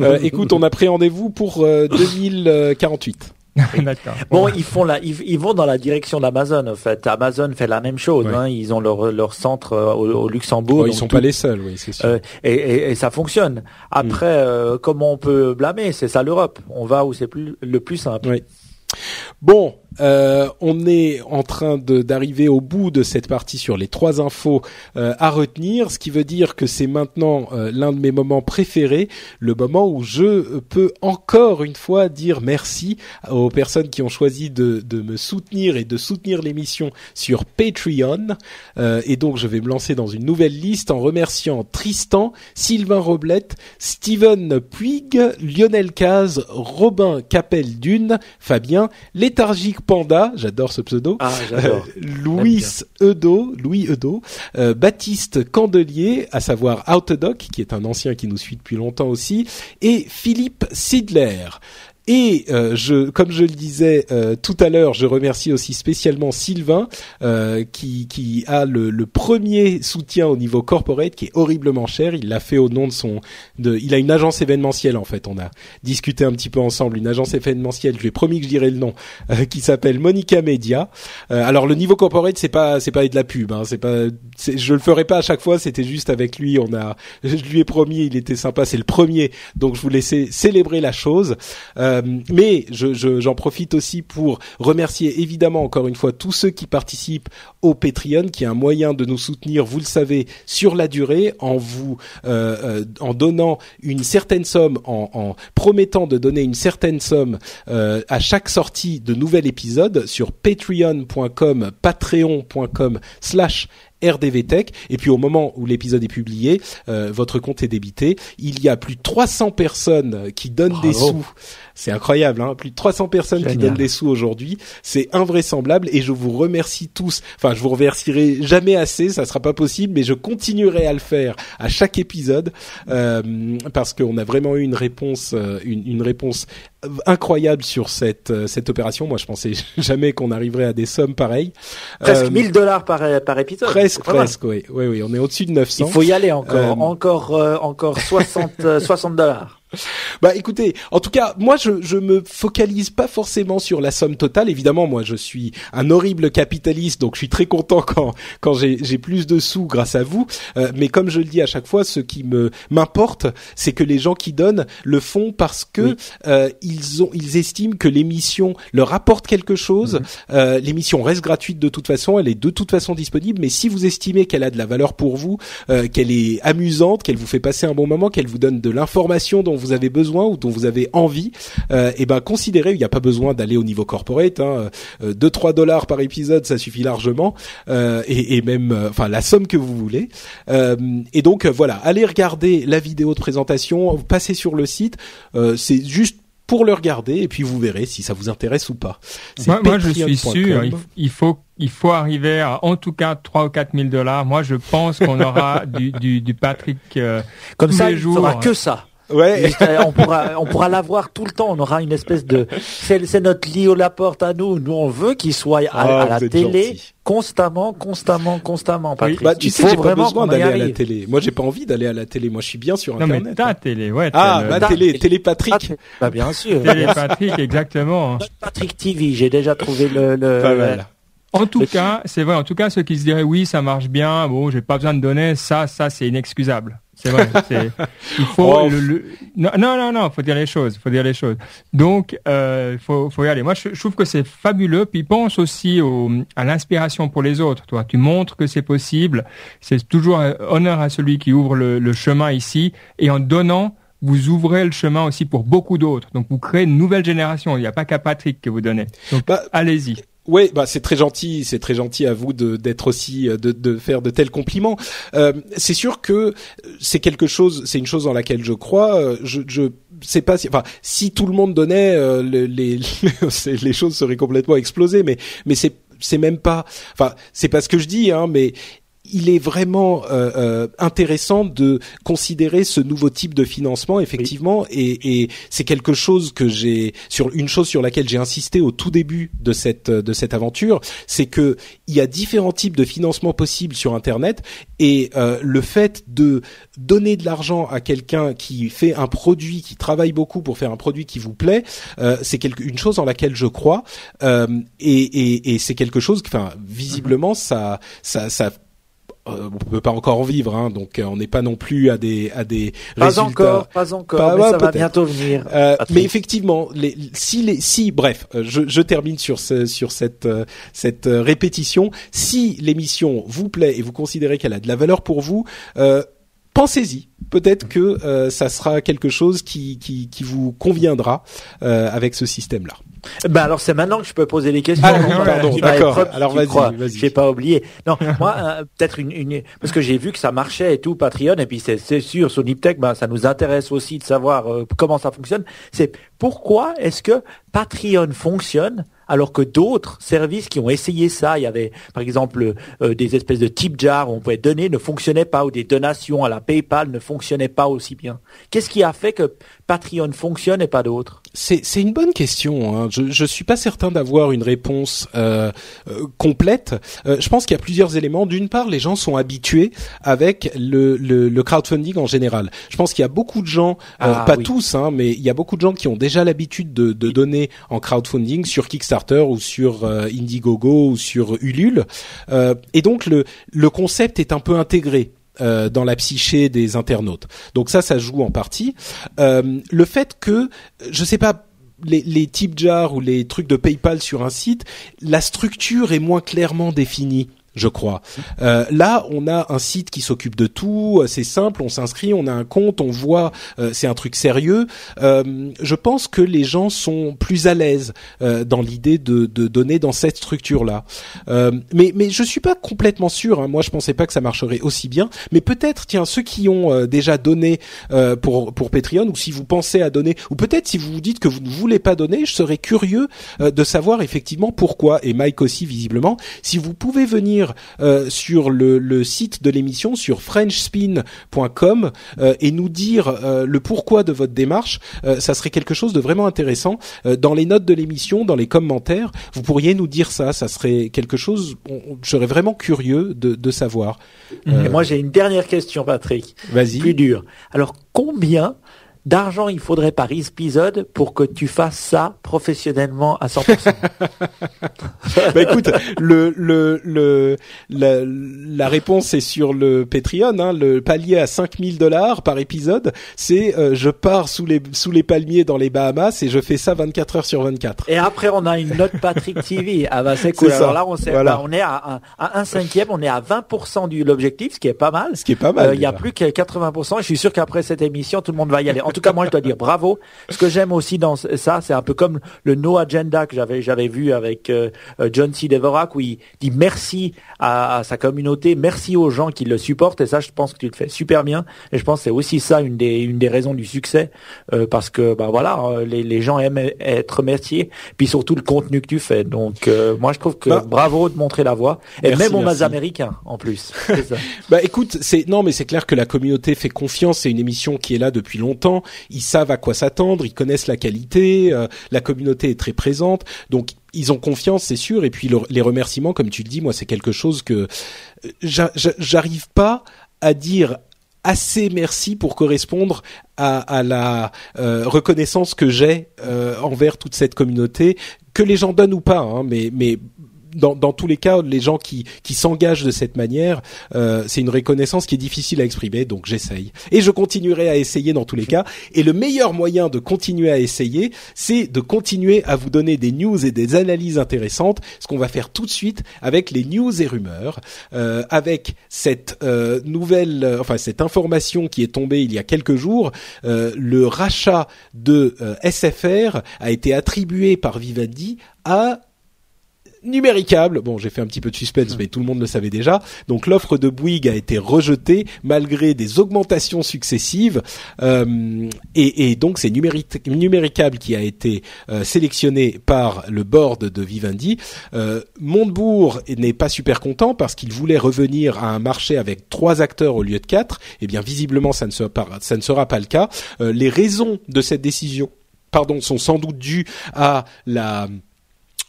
Euh, écoute, on a pris rendez-vous pour euh, 2048. Bon, ils font la, ils, ils vont dans la direction d'Amazon en fait. Amazon fait la même chose. Ouais. Hein. Ils ont leur leur centre euh, au, au Luxembourg. Bon, ils sont tout- pas les seuls, oui, c'est sûr. euh, et, et, et ça fonctionne. Après, euh, comment on peut blâmer? C'est ça l'Europe. On va où c'est plus le plus simple. Oui. Bon, euh, on est en train d'arriver au bout de cette partie sur les trois infos euh, à retenir, ce qui veut dire que c'est maintenant euh, l'un de mes moments préférés, le moment où je peux encore une fois dire merci aux personnes qui ont choisi de, me soutenir et de soutenir l'émission sur Patreon. Et donc je vais me lancer dans une nouvelle liste en remerciant Tristan, Sylvain Roblette, Steven Puig, Lionel Caz, Robin Capel-Dune, Fabien, Léthargique Panda, j'adore ce pseudo, Ah, j'adore. euh, Louis Eudo, Louis Eudo, euh, Baptiste Candelier, à savoir Autodoc, qui est un ancien qui nous suit depuis longtemps aussi, et Philippe Sidler. Et euh, je, comme je le disais euh, tout à l'heure, je remercie aussi spécialement Sylvain euh, qui, qui a le, le premier soutien au niveau corporate qui est horriblement cher. Il l'a fait au nom de son, de, il a une agence événementielle en fait. On a discuté un petit peu ensemble, une agence événementielle. Je lui ai promis que je dirais le nom, euh, qui s'appelle Monica Media. Euh, alors le niveau corporate, c'est pas, c'est pas de la pub. Hein, c'est pas, je le ferai pas à chaque fois. C'était juste avec lui. On a, je lui ai promis, il était sympa. C'est le premier, donc je vous laissais célébrer la chose. Euh, mais je, je- j'en profite aussi pour remercier évidemment encore une fois tous ceux qui participent au Patreon, qui est un moyen de nous soutenir, vous le savez, sur la durée, en vous, euh, euh, en donnant une certaine somme, en, en promettant de donner une certaine somme euh, à chaque sortie de nouvel épisode sur patreon.com, patreon.com slash RDV Tech. Et puis au moment où l'épisode est publié, euh, votre compte est débité. Il y a plus de 300 personnes qui donnent des sous. C'est incroyable, hein plus de 300 personnes qui donnent des sous aujourd'hui. C'est invraisemblable et je vous remercie tous. Enfin, je vous remercierai jamais assez, ça sera pas possible, mais je continuerai à le faire à chaque épisode euh, parce qu'on a vraiment eu une réponse, euh, une, une réponse incroyable sur cette euh, cette opération. Moi, je pensais jamais qu'on arriverait à des sommes pareilles. Presque Euh, 1000 dollars par, par épisode. Presque, presque, oui, oui, oui. On est au-dessus de 900. Il faut y aller encore, Euh, encore, euh, encore 60, euh, 60 dollars. Bah écoutez, en tout cas, moi je je me focalise pas forcément sur la somme totale. Évidemment, moi je suis un horrible capitaliste, donc je suis très content quand quand j'ai j'ai plus de sous grâce à vous. Euh, mais comme je le dis à chaque fois, ce qui me m'importe, c'est que les gens qui donnent le font parce que Oui. euh, ils ont ils estiment que l'émission leur apporte quelque chose. Euh, l'émission reste gratuite de toute façon, elle est de toute façon disponible. Mais si vous estimez qu'elle a de la valeur pour vous, euh, qu'elle est amusante, qu'elle vous fait passer un bon moment, qu'elle vous donne de l'information dont vous avez besoin ou dont vous avez envie, euh, et ben considérez, il n'y a pas besoin d'aller au niveau corporate, hein, euh, 2-3 dollars par épisode, ça suffit largement, euh, et, et même, euh, enfin la somme que vous voulez. Euh, et donc euh, voilà, allez regarder la vidéo de présentation, passez sur le site, euh, c'est juste pour le regarder et puis vous verrez si ça vous intéresse ou pas. Moi, moi, je suis sûr, il, faut, il faut arriver à en tout cas 3 ou 4 000 dollars. Moi, je pense qu'on aura du, du, du Patrick euh, Comme tous ça, les il ne jours. fera que ça. Ouais. Juste, euh, on pourra, on pourra l'avoir tout le temps. On aura une espèce de, c'est, c'est notre Lio Laporte à nous. Nous, on veut qu'il soit à, Ah, à la télé gentil. constamment, constamment, constamment. Patrick. Bah, tu il sais, faut j'ai pas vraiment besoin d'aller à la télé. Moi, j'ai pas envie d'aller à la télé. Moi, je suis bien sur Non, mais Internet. ta hein. télé, ouais. Ah, t'as le- ma Ta télé, télé. Patrick. Bah, bien sûr. télé Patrick, exactement. Patrick TV, j'ai déjà trouvé le, le Pas mal. En tout cas, c'est vrai. En tout cas, ceux qui se diraient oui, ça marche bien. Bon, j'ai pas besoin de donner. Ça, ça, c'est inexcusable. C'est vrai. c'est- il faut Oh. le, le- non, non, non, non. Faut dire les choses. Faut dire les choses. Donc, euh, faut, faut y aller. Moi, je, je trouve que c'est fabuleux. Puis pense aussi au, à l'inspiration pour les autres. Toi, tu montres que c'est possible. C'est toujours honneur à celui qui ouvre le, le chemin ici. Et en donnant, vous ouvrez le chemin aussi pour beaucoup d'autres. Donc, vous créez une nouvelle génération. Il n'y a pas qu'à Patrick que vous donnez. Donc, Bah, allez-y. Ouais, bah c'est très gentil, c'est très gentil à vous de d'être aussi euh, de, de faire de tels compliments. Euh, c'est sûr que c'est quelque chose, c'est une chose dans laquelle je crois. Euh, Je je sais pas si, enfin, si tout le monde donnait, euh, le- les c'est- les choses seraient complètement explosées. Mais mais c'est c'est même pas, enfin, c'est pas ce que je dis, hein, mais il est vraiment euh, euh, intéressant de considérer ce nouveau type de financement effectivement. Et, et c'est quelque chose que j'ai sur une chose sur laquelle j'ai insisté au tout début de cette de cette aventure c'est que il y a différents types de financement possibles sur internet. Et euh, le fait de donner de l'argent à quelqu'un qui fait un produit qui travaille beaucoup pour faire un produit qui vous plaît euh, c'est quelque une chose en laquelle je crois. Euh, et, et, et c'est quelque chose enfin visiblement ça ça ça euh, on peut pas encore en vivre, hein, donc euh, on n'est pas non plus à des à des Pas résultats. encore, pas encore, Pas- mais ouais, ça va bientôt venir. Euh, mais effectivement, les, si les, si bref, euh, je, je termine sur ce, sur cette euh, cette répétition. Si l'émission vous plaît et vous considérez qu'elle a de la valeur pour vous, euh, pensez-y. Peut-être que euh, ça sera quelque chose qui qui, qui vous conviendra euh, avec ce système-là. Ben alors c'est maintenant que je peux poser les questions. Ah, non, pardon, d'accord. Alors, vas-y, vas-y. J'ai pas oublié. Non, moi euh, peut-être une, une parce que j'ai vu que ça marchait et tout Patreon et puis c'est c'est sûr sur Niptech ben ça nous intéresse aussi de savoir euh, comment ça fonctionne. C'est pourquoi est-ce que Patreon fonctionne alors que d'autres services qui ont essayé ça, il y avait par exemple euh, des espèces de tip jar où on pouvait donner ne fonctionnaient pas ou des donations à la PayPal ne fonctionnaient pas aussi bien. Qu'est-ce qui a fait que Patreon fonctionne et pas d'autres C'est c'est une bonne question. Hein. Je je suis pas certain d'avoir une réponse euh, euh, complète. Euh, je pense qu'il y a plusieurs éléments. D'une part, les gens sont habitués avec le le, le crowdfunding en général. Je pense qu'il y a beaucoup de gens, euh, Ah, pas oui. tous, hein, mais il y a beaucoup de gens qui ont déjà l'habitude de, de donner en crowdfunding sur Kickstarter ou sur euh, Indiegogo ou sur Ulule. Euh, et donc le le concept est un peu intégré euh, dans la psyché des internautes. Donc ça, ça joue en partie. Euh, le fait que, je sais pas, les, les tip jars ou les trucs de PayPal sur un site, la structure est moins clairement définie. Je crois. Euh, là, on a un site qui s'occupe de tout. C'est simple, on s'inscrit, on a un compte, on voit. Euh, c'est un truc sérieux. Euh, je pense que les gens sont plus à l'aise euh, dans l'idée de, de, donner dans cette structure-là. Euh, mais mais je suis pas complètement sûr. Hein. Moi, je pensais pas que ça marcherait aussi bien. Mais peut-être, tiens, ceux qui ont euh, déjà donné pour pour Patreon, ou si vous pensez à donner, ou peut-être si vous vous dites que vous ne voulez pas donner, je serais curieux de savoir effectivement pourquoi. Et Mike aussi visiblement. Si vous pouvez venir euh, sur le, le, site de l'émission sur frenchspin.com euh, et nous dire euh, le pourquoi de votre démarche, ça serait quelque chose de vraiment intéressant. dans les notes de l'émission, dans les commentaires, vous pourriez nous dire ça. Ça serait quelque chose. je serais vraiment curieux de, de savoir. Et moi, j'ai une dernière question, Patrick. Vas-y. Plus dur. Alors, combien d'argent il faudrait par épisode pour que tu fasses ça professionnellement à 100% Bah écoute, le, le, le, la, la réponse est sur le Patreon, hein, le palier à 5000 dollars par épisode, c'est euh, je pars sous les, sous les palmiers dans les Bahamas et je fais ça 24 heures sur 24. Et après on a une note Patrick TV, ah bah c'est cool. Alors là on, sait, bah, on est à, à, un cinquième, on est à 20% de l'objectif, ce qui est pas mal. Ce qui est pas mal. Euh, il y a plus que 80%, je suis sûr qu'après cette émission tout le monde va y aller. En tout cas moi je dois dire bravo. Ce que j'aime aussi dans ça, c'est un peu comme le No Agenda que j'avais j'avais vu avec euh, euh, John C. Devorak où il dit merci à, sa communauté, merci aux gens qui le supportent et ça je pense que tu le fais super bien et je pense que c'est aussi ça une des une des raisons du succès euh, parce que bah voilà les, les gens aiment être remerciés puis surtout le contenu que tu fais donc moi je trouve que bah, bravo de montrer la voie et même aux américains en plus. bah écoute c'est non mais c'est clair que la communauté fait confiance c'est une émission qui est là depuis longtemps ils savent à quoi s'attendre ils connaissent la qualité la communauté est très présente donc ils ont confiance, c'est sûr. Et puis les remerciements, comme tu le dis, moi, c'est quelque chose que j'arrive pas à dire assez merci pour correspondre à, la euh, reconnaissance que j'ai euh, envers toute cette communauté, que les gens donnent ou pas. Hein, mais dans, dans, tous les cas, les gens qui, qui s'engagent de cette manière, euh, c'est une reconnaissance qui est difficile à exprimer, donc j'essaye. Et je continuerai à essayer dans tous les cas. Et le meilleur moyen de continuer à essayer, c'est de continuer à vous donner des news et des analyses intéressantes, ce qu'on va faire tout de suite avec les news et rumeurs, euh, avec cette euh, nouvelle, euh, enfin cette information qui est tombée il y a quelques jours, euh, le rachat de euh, SFR a été attribué par Vivendi à numéricable. Bon, j'ai fait un petit peu de suspense, mais tout le monde le savait déjà. Donc l'offre de Bouygues a été rejetée malgré des augmentations successives. Euh, et, et, donc c'est numéricable qui a été euh, sélectionné par le board de Vivendi. Euh, Montebourg n'est pas super content parce qu'il voulait revenir à un marché avec trois acteurs au lieu de quatre. Eh bien, visiblement, ça ne sera pas, ça ne sera pas le cas. Euh, les raisons de cette décision pardon, sont sans doute dues à la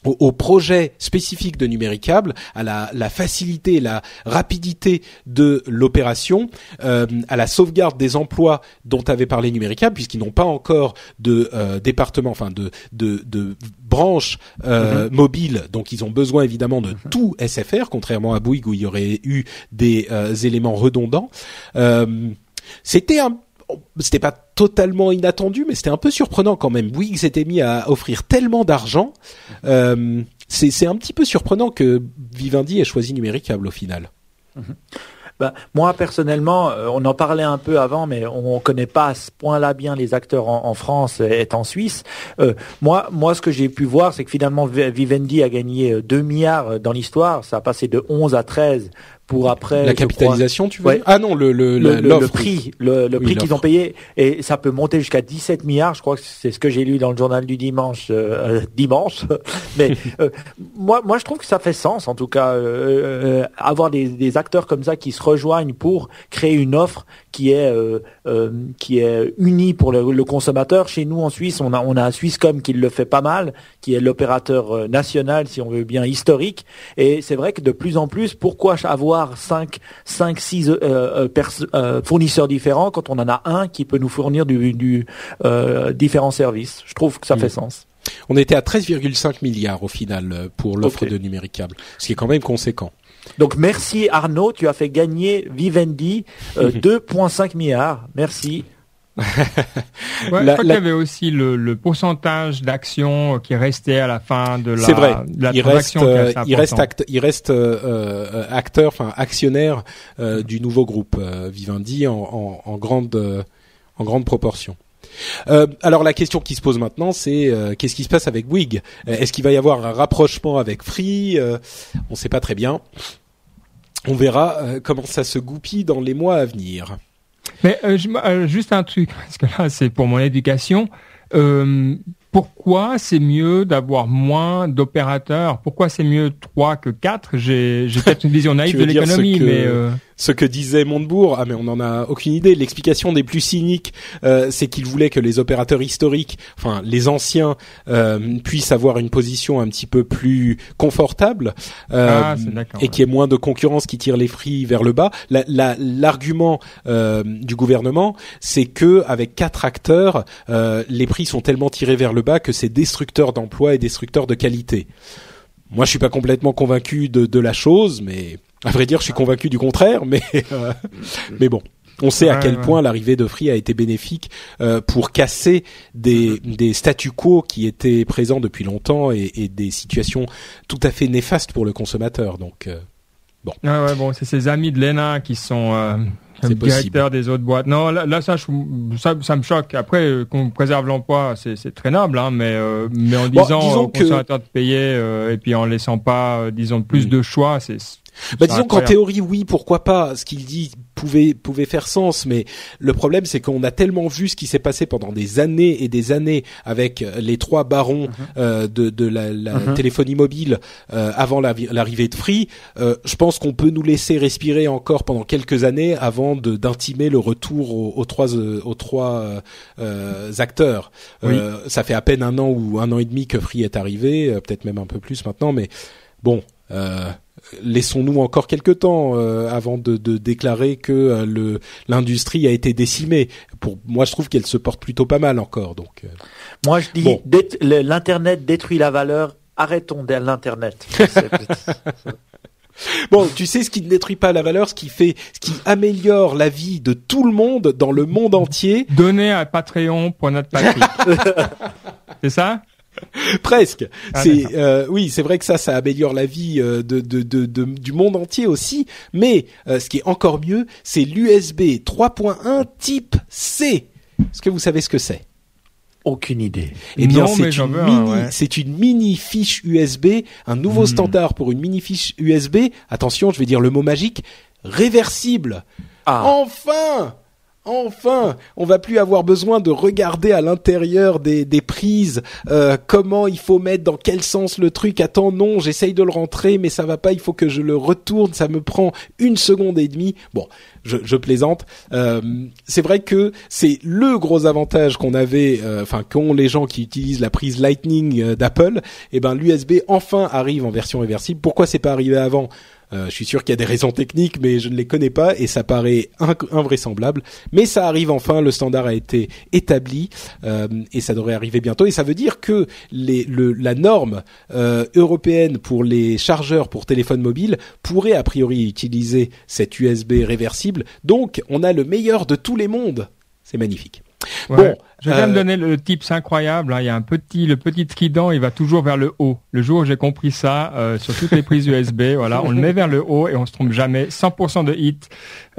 au, projet spécifique de Numéricable, à la, la facilité, la rapidité de l'opération, euh, à la sauvegarde des emplois dont avait parlé Numéricable, puisqu'ils n'ont pas encore de euh, département, enfin de, de, de branche euh, mm-hmm. mobile, donc ils ont besoin évidemment de mm-hmm. tout SFR, contrairement à Bouygues où il y aurait eu des euh, éléments redondants. Euh, c'était un c'était pas totalement inattendu, mais c'était un peu surprenant quand même. Bouygues s'était mis à offrir tellement d'argent. Euh, c'est un petit peu surprenant que Vivendi ait choisi Numéricable au final. Mhm. Ben, moi personnellement, euh, on en parlait un peu avant, mais on ne connaît pas à ce point-là bien les acteurs en, France et en Suisse. Euh, moi, moi, ce que j'ai pu voir, c'est que finalement Vivendi a gagné 2 milliards dans l'histoire. Ça a passé de 11 à 13 pour après la capitalisation tu veux ah non le le, le, le prix le, le prix qu'ils ont payé et ça peut monter jusqu'à 17 milliards je crois que c'est ce que j'ai lu dans le journal du dimanche euh, euh dimanche. Mais euh, moi moi je trouve que ça fait sens en tout cas euh, avoir des, des acteurs comme ça qui se rejoignent pour créer une offre qui est qui est unie pour le, consommateur. Chez nous en Suisse on a on a un Swisscom qui le fait pas mal qui est l'opérateur national si on veut bien historique. Et c'est vrai que de plus en plus pourquoi avoir 5, 5 6 fournisseurs différents quand on en a un qui peut nous fournir du, du euh, différents services. Je trouve que ça mm. fait sens. On était à 13,5 milliards au final pour l'offre de numéricable, ce qui est quand même conséquent. Donc merci Arnaud, tu as fait gagner Vivendi 2,5 euh, milliards. Merci. Ouais, je crois qu'il y avait aussi le, le pourcentage d'actions qui restait à la fin de la, C'est vrai. de la il reste, transaction. qui est euh, il reste, il reste euh, euh, acteur, enfin actionnaire euh, du nouveau groupe euh, Vivendi en, en, en grande, euh, en grande proportion. Euh, alors la question qui se pose maintenant, c'est euh, qu'est-ce qui se passe avec Bouygues? Est-ce qu'il va y avoir un rapprochement avec Free? Euh, On ne sait pas très bien. On verra euh, comment ça se goupille dans les mois à venir. Mais euh, je- euh, juste un truc, parce que là c'est pour mon éducation. Euh, pourquoi c'est mieux d'avoir moins d'opérateurs? Pourquoi c'est mieux 3 que 4 J'ai peut-être une vision naïve de l'économie, mais euh, ce que disait Montebourg, ah mais on n'en a aucune idée. L'explication des plus cyniques, euh, c'est qu'il voulait que les opérateurs historiques, enfin les anciens, euh, puissent avoir une position un petit peu plus confortable euh, Ah, et qu'il y ait moins de concurrence qui tire les prix vers le bas. La- la- L'argument euh, du gouvernement, c'est que avec quatre acteurs, euh, les prix sont tellement tirés vers le bas que c'est destructeur d'emplois et destructeur de qualité. Moi, je suis pas complètement convaincu de, de la chose, mais à vrai dire, je suis convaincu du contraire. Mais euh, mais bon, on sait à Ouais, quel ouais. point l'arrivée de Free a été bénéfique euh, pour casser des des statu quo qui étaient présents depuis longtemps et, et des situations tout à fait néfastes pour le consommateur. Donc euh, ouais, ouais, bon, c'est ses amis de l'ENA qui sont C'est directeurs des autres boîtes. Non, là, là, ça, je- ça, ça me choque. Après, euh, qu'on préserve l'emploi, c'est c'est très noble, hein, mais euh, mais en Bon, disant disons aux que- consommateurs de payer euh, et puis en laissant pas, euh, disons, plus Mm. de choix, c'est Bah C'est disons qu'en théorie oui pourquoi pas ce qu'il dit pouvait pouvait faire sens mais le problème c'est qu'on a tellement vu ce qui s'est passé pendant des années et des années avec euh, les trois barons euh, de de la, la Mhm. téléphonie mobile euh, avant l'arri- l'arrivée de Free euh, je pense qu'on peut nous laisser respirer encore pendant quelques années avant d'intimer le retour aux, aux trois aux trois euh, euh, acteurs Euh, ça fait à peine un an ou un an et demi que Free est arrivé peut-être même un peu plus maintenant mais bon euh, laissons-nous encore quelques temps euh, avant de, de déclarer que euh, le l'industrie a été décimée. Pour moi, je trouve qu'elle se porte plutôt pas mal encore. Donc, euh, Moi, je dis, Bon. l'internet détruit la valeur. Arrêtons l'internet. Bon, tu sais ce qui ne détruit pas la valeur, ce qui fait, ce qui améliore la vie de tout le monde dans le monde entier, donner à Patreon pour notre patrie. c'est ça? Presque. Ah, c'est euh, oui, c'est vrai que ça, ça améliore la vie euh, de, de, de, de- du monde entier aussi. Mais euh, ce qui est encore mieux, c'est l'USB 3.1 type C. Est-ce que vous savez ce que c'est? Aucune idée. Eh bien, c'est une mini, ouais. c'est une mini fiche USB, un nouveau Hmm. standard pour une mini fiche USB. Attention, je vais dire le mot magique réversible. Ah, Enfin, enfin, on va plus avoir besoin de regarder à l'intérieur des, des prises euh, comment il faut mettre dans quel sens le truc. Attends, non, j'essaye de le rentrer, mais ça va pas. Il faut que je le retourne. Ça me prend une seconde et demie. Bon, je, plaisante. Euh, c'est vrai que c'est le gros avantage qu'on avait, euh, enfin qu'ont les gens qui utilisent la prise Lightning d'Apple. Et ben l'USB enfin arrive en version réversible. Pourquoi c'est pas arrivé avant? Euh, je suis sûr qu'il y a des raisons techniques, mais je ne les connais pas et ça paraît inc- invraisemblable. Mais ça arrive enfin, le standard a été établi euh, et ça devrait arriver bientôt. Et ça veut dire que les, le, la norme euh, européenne pour les chargeurs pour téléphone mobile pourrait a priori utiliser cette USB réversible. Donc, on a le meilleur de tous les mondes. C'est magnifique. Ouais. Bon, je vais même euh, donner le tips incroyable. hein. Il y a un petit, le petit trident, il va toujours vers le haut. Le jour où j'ai compris ça, euh, sur toutes les prises USB, voilà, on le met vers le haut et on se trompe jamais. 100% de hit,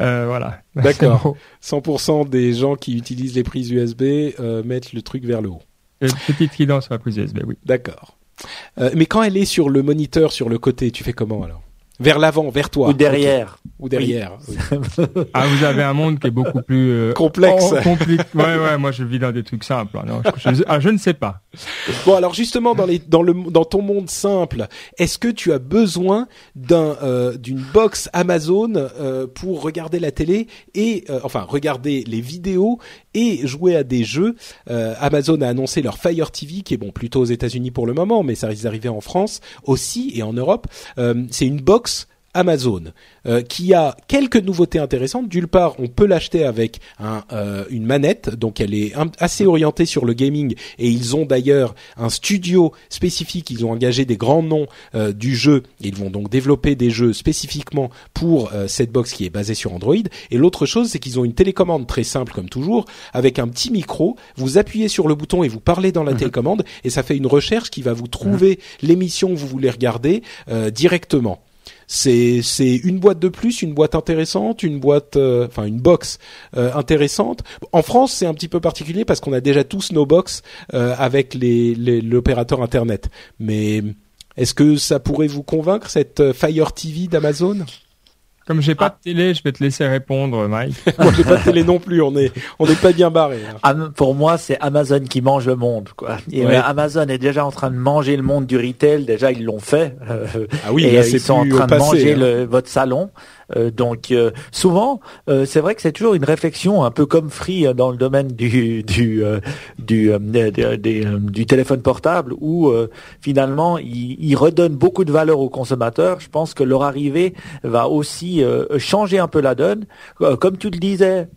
euh, voilà. D'accord. C'est beau. 100% des gens qui utilisent les prises USB euh, mettent le truc vers le haut. Le petit trident sur la prise USB, oui. D'accord. Euh, mais quand elle est sur le moniteur, sur le côté, tu fais comment alors? Vers l'avant, vers toi ou derrière. Ou derrière. oui. Ah, vous avez un monde qui est beaucoup plus euh, Complexe. oh, compli- Ouais, ouais. Moi, je vis dans des trucs simples. hein. Non, je, je- ah, je ne sais pas. Bon, alors justement, dans, les, dans, le, dans ton monde simple, est-ce que tu as besoin d'un euh, d'une box Amazon euh, pour regarder la télé et euh, enfin regarder les vidéos et jouer à des jeux Euh, Amazon a annoncé leur Fire TV, qui est bon plutôt aux États-Unis pour le moment, mais ça risque d'arriver en France aussi et en Europe. Euh, C'est une box Amazon, euh, qui a quelques nouveautés intéressantes. D'une part, on peut l'acheter avec un, euh, une manette, donc elle est assez orientée sur le gaming, et ils ont d'ailleurs un studio spécifique. Ils ont engagé des grands noms euh, du jeu. Ils vont donc développer des jeux spécifiquement pour cette box qui est basée sur Android. Et l'autre chose, c'est qu'ils ont une télécommande très simple comme toujours, avec un petit micro. Vous appuyez sur le bouton et vous parlez dans la mhm. télécommande, et ça fait une recherche qui va vous trouver mhm. l'émission que vous voulez regarder directement c'est une boîte de plus, une boîte intéressante, une boîte, euh, enfin une box euh, intéressante. En France, c'est un petit peu particulier parce qu'on a déjà tous nos box euh, avec les l'opérateur internet. Mais est-ce que ça pourrait vous convaincre cette Fire TV d'Amazon? Comme j'ai pas ah. de télé, je vais te laisser répondre, Mike. moi, j'ai pas de télé non plus. On est, on n'est pas bien barré. Hein. Pour moi, c'est Amazon qui mange le monde, quoi. Et Amazon est déjà en train de manger le monde du retail. Déjà, ils l'ont fait. ah oui, et là, ils sont en train de manger hein. le, votre salon. Euh, donc euh, souvent, euh, c'est vrai que c'est toujours une réflexion un peu comme Free dans le domaine du du du, du téléphone portable où finalement ils, ils, redonnent beaucoup de valeur aux consommateurs. Je pense que leur arrivée va aussi changer un peu la donne. comme tu le disais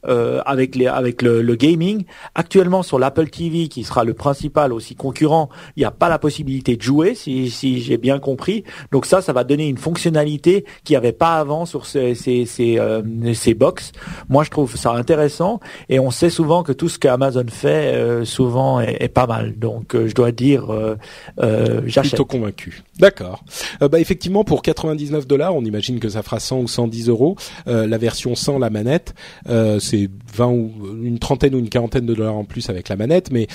avec les avec le, le gaming, actuellement sur l'Apple TV qui sera le principal aussi concurrent, il n'y a pas la possibilité de jouer si si j'ai bien compris. Donc ça, ça va donner une fonctionnalité qu'il n'y avait pas avant sur ce ces, ces, euh, ces box. Moi, je trouve ça intéressant et on sait souvent que tout ce qu'Amazon fait euh, souvent est, pas mal. Donc, euh, je dois dire, j'achète. Plutôt convaincu. D'accord. bah effectivement, pour 99 dollars, on imagine que ça fera 100 ou 110 euros. la version sans la manette, c'est 20 ou une trentaine ou une quarantaine de dollars en plus avec la manette, mais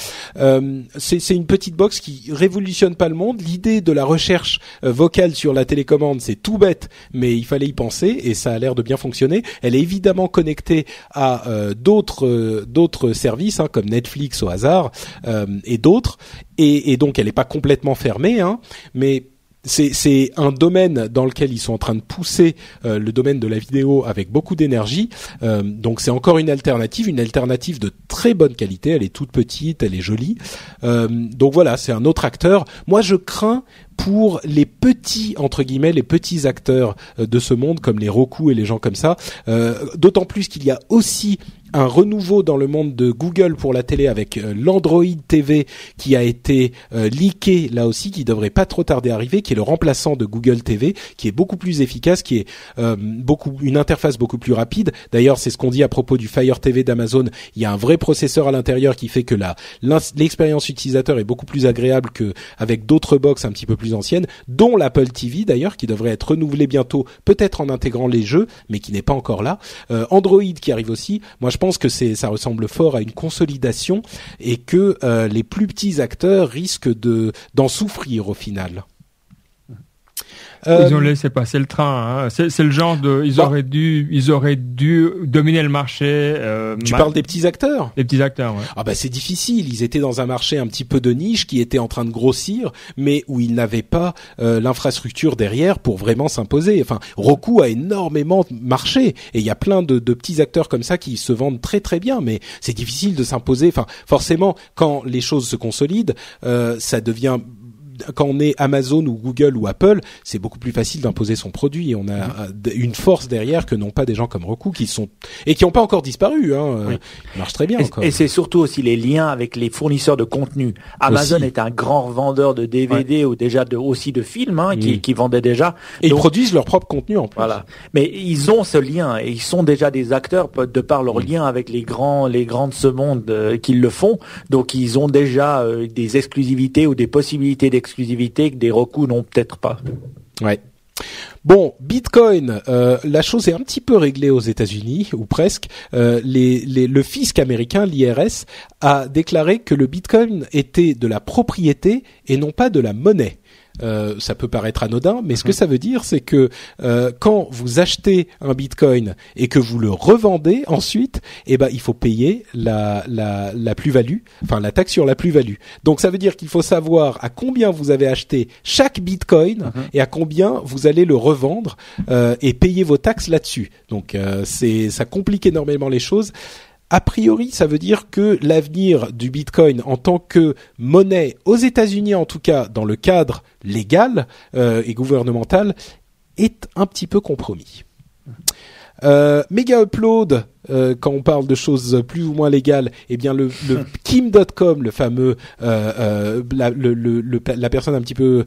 c'est une petite box qui révolutionne pas le monde. L'idée de la recherche vocale sur la télécommande, c'est tout bête, mais il fallait y penser et ça a l'air de bien fonctionner. Elle est évidemment connectée à euh, d'autres euh, d'autres services hein, comme Netflix au hasard euh, et d'autres, et, et, donc elle n'est pas complètement fermée, hein, mais c'est un domaine dans lequel ils sont en train de pousser le domaine de la vidéo avec beaucoup d'énergie. donc c'est encore une alternative, une alternative de très bonne qualité. Elle est toute petite, elle est jolie. donc voilà, c'est un autre acteur. Moi, je crains pour les petits entre guillemets les petits acteurs euh, de ce monde comme les Roku et les gens comme ça euh, d'autant plus qu'il y a aussi un renouveau dans le monde de Google pour la télé avec euh, l'Android TV qui a été euh, leaké là aussi, qui devrait pas trop tarder à arriver, qui est le remplaçant de Google TV, qui est beaucoup plus efficace, qui est euh, beaucoup une interface beaucoup plus rapide. D'ailleurs, c'est ce qu'on dit à propos du Fire TV d'Amazon. Il y a un vrai processeur à l'intérieur qui fait que la l'expérience utilisateur est beaucoup plus agréable que avec d'autres box un petit peu plus anciennes, dont l'Apple TV d'ailleurs, qui devrait être renouvelé bientôt, peut-être en intégrant les jeux, mais qui n'est pas encore là. Android qui arrive aussi. Moi, pense pense que c'est ça ressemble fort à une consolidation et que euh, les plus petits acteurs risquent de d'en souffrir au final. Ils ont laissé passer le train. Hein. C'est le genre de, ils auraient dû, ils auraient dû dominer le marché. Euh, tu parles des petits acteurs. Des petits acteurs. Ouais. Ah bah c'est difficile. Ils étaient dans un marché un petit peu de niche qui était en train de grossir, mais où ils n'avaient pas euh, l'infrastructure derrière pour vraiment s'imposer. Enfin, Roku a énormément marché et il y a plein de, de, petits acteurs comme ça qui se vendent très très bien, mais c'est difficile de s'imposer. Enfin, forcément, quand les choses se consolident, euh, ça devient quand on est Amazon ou Google ou Apple, c'est beaucoup plus facile d'imposer son produit on a mm-hmm. une force derrière que n'ont pas des gens comme Roku qui sont et qui n'ont pas encore disparu. Hein. Oui. Ils marchent très bien. Et, et c'est surtout aussi les liens avec les fournisseurs de contenu. Amazon est un grand vendeur de DVD ou déjà de, aussi de films hein, qui, mm. qui vendait déjà. Et ils produisent leur propre contenu en plus. Voilà. Mais ils ont ce lien et ils sont déjà des acteurs de par leur mm. lien avec les grands les grands de ce monde euh, qui le font. Donc ils ont déjà euh, des exclusivités ou des possibilités d'exclusivité exclusivité que des recours n'ont peut-être pas. Ouais. Bon, Bitcoin, euh, la chose est un petit peu réglée aux États-Unis ou presque. Euh, le fisc américain, l'IRS, a déclaré que le Bitcoin était de la propriété et non pas de la monnaie. Euh, ça peut paraître anodin, mais ce que mhm. ça veut dire, c'est que euh, quand vous achetez un Bitcoin et que vous le revendez ensuite, eh ben il faut payer la la, la plus-value, enfin la taxe sur la plus-value. Donc ça veut dire qu'il faut savoir à combien vous avez acheté chaque Bitcoin mhm. et à combien vous allez le revendre euh, et payer vos taxes là-dessus. Donc c'est ça complique énormément les choses a priori, ça veut dire que l'avenir du Bitcoin en tant que monnaie aux États-Unis, en tout cas dans le cadre légal euh, et gouvernemental, est un petit peu compromis. Euh, Mega Upload, euh, quand on parle de choses plus ou moins légales, eh bien le, le Kim.com, le fameux euh, la, le, le, la personne un petit peu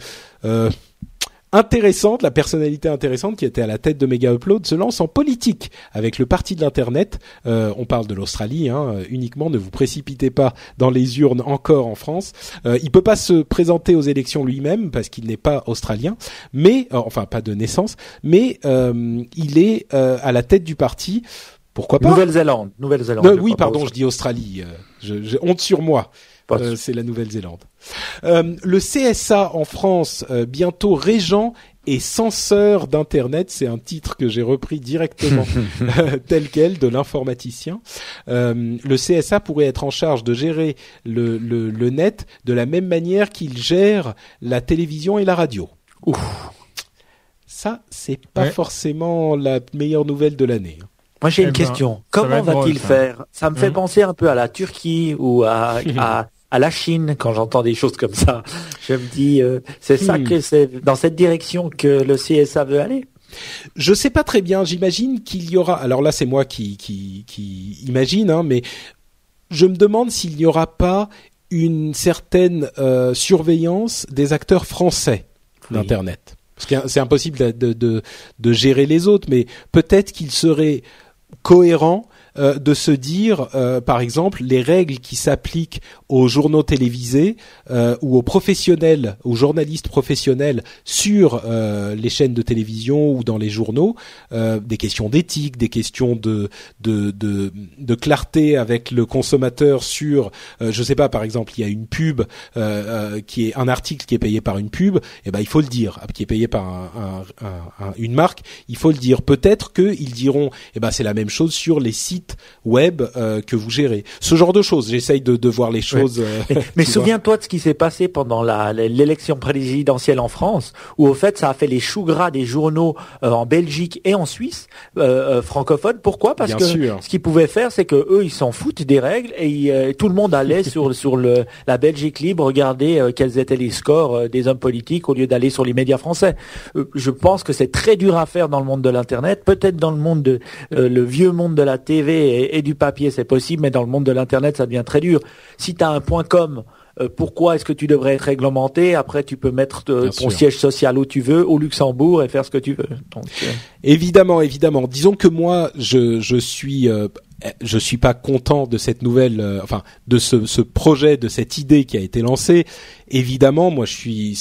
intéressante, la personnalité intéressante qui était à la tête de Mega Upload se lance en politique avec le parti de l'internet. Euh, on parle de l'Australie hein, uniquement. Ne vous précipitez pas dans les urnes encore en France. Euh, il peut pas se présenter aux élections lui-même parce qu'il n'est pas australien, mais euh, enfin pas de naissance, mais euh, il est euh, à la tête du parti. Pourquoi pas? Nouvelle-Zélande. Nouvelle-Zélande. Euh, oui, pardon, je dis Australie. Je, je honte sur moi. Euh, c'est la Nouvelle-Zélande. Euh, le CSA en France, euh, bientôt régent et censeur d'Internet, c'est un titre que j'ai repris directement tel quel de l'informaticien. le CSA pourrait être en charge de gérer le, le, le net de la même manière qu'il gère la télévision et la radio. Ouf. Ça, c'est pas ouais. forcément la meilleure nouvelle de l'année. Moi, j'ai eh une ben, question. Comment va-t-il faire? Ça me fait mmh. penser un peu à la Turquie ou à, à à la Chine quand j'entends des choses comme ça. Je me dis, euh, c'est ça hmm. que c'est dans cette direction que le CSA veut aller. Je sais pas très bien. J'imagine qu'il y aura. Alors là, c'est moi qui qui, qui imagine, hein, mais je me demande s'il n'y aura pas une certaine euh, surveillance des acteurs français oui. d'internet. Parce que c'est impossible de, de, de, de gérer les autres, mais peut-être qu'il serait cohérent euh, de se dire, euh, par exemple, les règles qui s'appliquent aux journaux télévisés euh, ou aux professionnels, aux journalistes professionnels sur euh, les chaînes de télévision ou dans les journaux, euh, des questions d'éthique, des questions de, de, de, de, clarté avec le consommateur sur, je sais pas, par exemple, il y a une pub qui est un article qui est payé par une pub, et eh ben il faut le dire, qui est payé par un, un, une marque, il faut le dire. Peut-être qu'ils diront, et eh ben c'est la même chose sur les sites web que vous gérez. Ce genre de choses. J'essaye de, de voir les choses. Ouais. Euh, mais souviens-toi de ce qui s'est passé pendant l'élection présidentielle en France, où au fait ça a fait les choux gras des journaux euh, en Belgique et en Suisse euh, euh francophones. Pourquoi? Parce Bien que sûr. ce qu'ils pouvaient faire, c'est que eux ils s'en foutent des règles et ils, tout le monde allait sur sur le la Belgique libre regarder quels étaient les scores des hommes politiques au lieu d'aller sur les médias français. je pense que c'est très dur à faire dans le monde de l'internet. Peut-être dans le monde de le vieux monde de la TV et, et du papier c'est possible, mais dans le monde de l'internet ça devient très dur. Si tu as un point com, euh, pourquoi est-ce que tu devrais être réglementé? Après, tu peux mettre te, ton sûr. siège social où tu veux, au Luxembourg, et faire ce que tu veux. Donc, euh... Évidemment, évidemment. Disons que moi, je, je suis euh, je suis pas content de cette nouvelle, euh, enfin de ce, ce, projet, de cette idée qui a été lancée. Évidemment, moi, je suis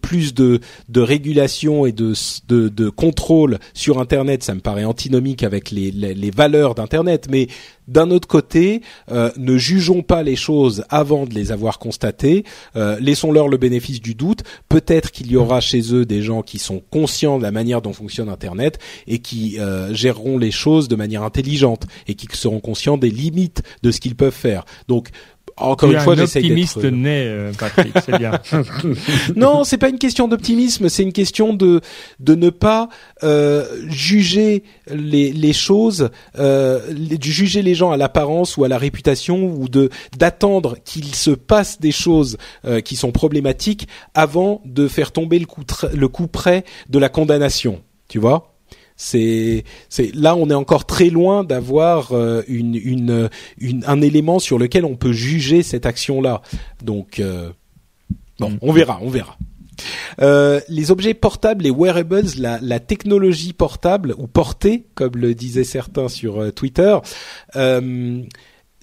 plus de, de régulation et de, de, de contrôle sur Internet. Ça me paraît antinomique avec les, les, les valeurs d'Internet. Mais d'un autre côté, euh, ne jugeons pas les choses avant de les avoir constatées. Euh, Laissons-leur le bénéfice du doute. Peut-être qu'il y aura chez eux des gens qui sont conscients de la manière dont fonctionne Internet et qui euh, géreront les choses de manière intelligente et qui seront conscients des limites de ce qu'ils peuvent faire. Donc encore tu une fois, j'essaie d'être optimiste né, euh, Patrick, c'est bien. non, c'est pas une question d'optimisme, c'est une question de de ne pas euh, juger les les choses, euh, de juger les gens à l'apparence ou à la réputation ou de d'attendre qu'il se passe des choses euh, qui sont problématiques avant de faire tomber le coup le coup près de la condamnation. Tu vois? C'est c'est là on est encore très loin d'avoir euh, une, une, une, un élément sur lequel on peut juger cette action là donc euh, bon on verra on verra. Euh, les objets portables, les wearables, la, la, technologie portable ou portée, comme le disaient certains sur euh, Twitter, euh,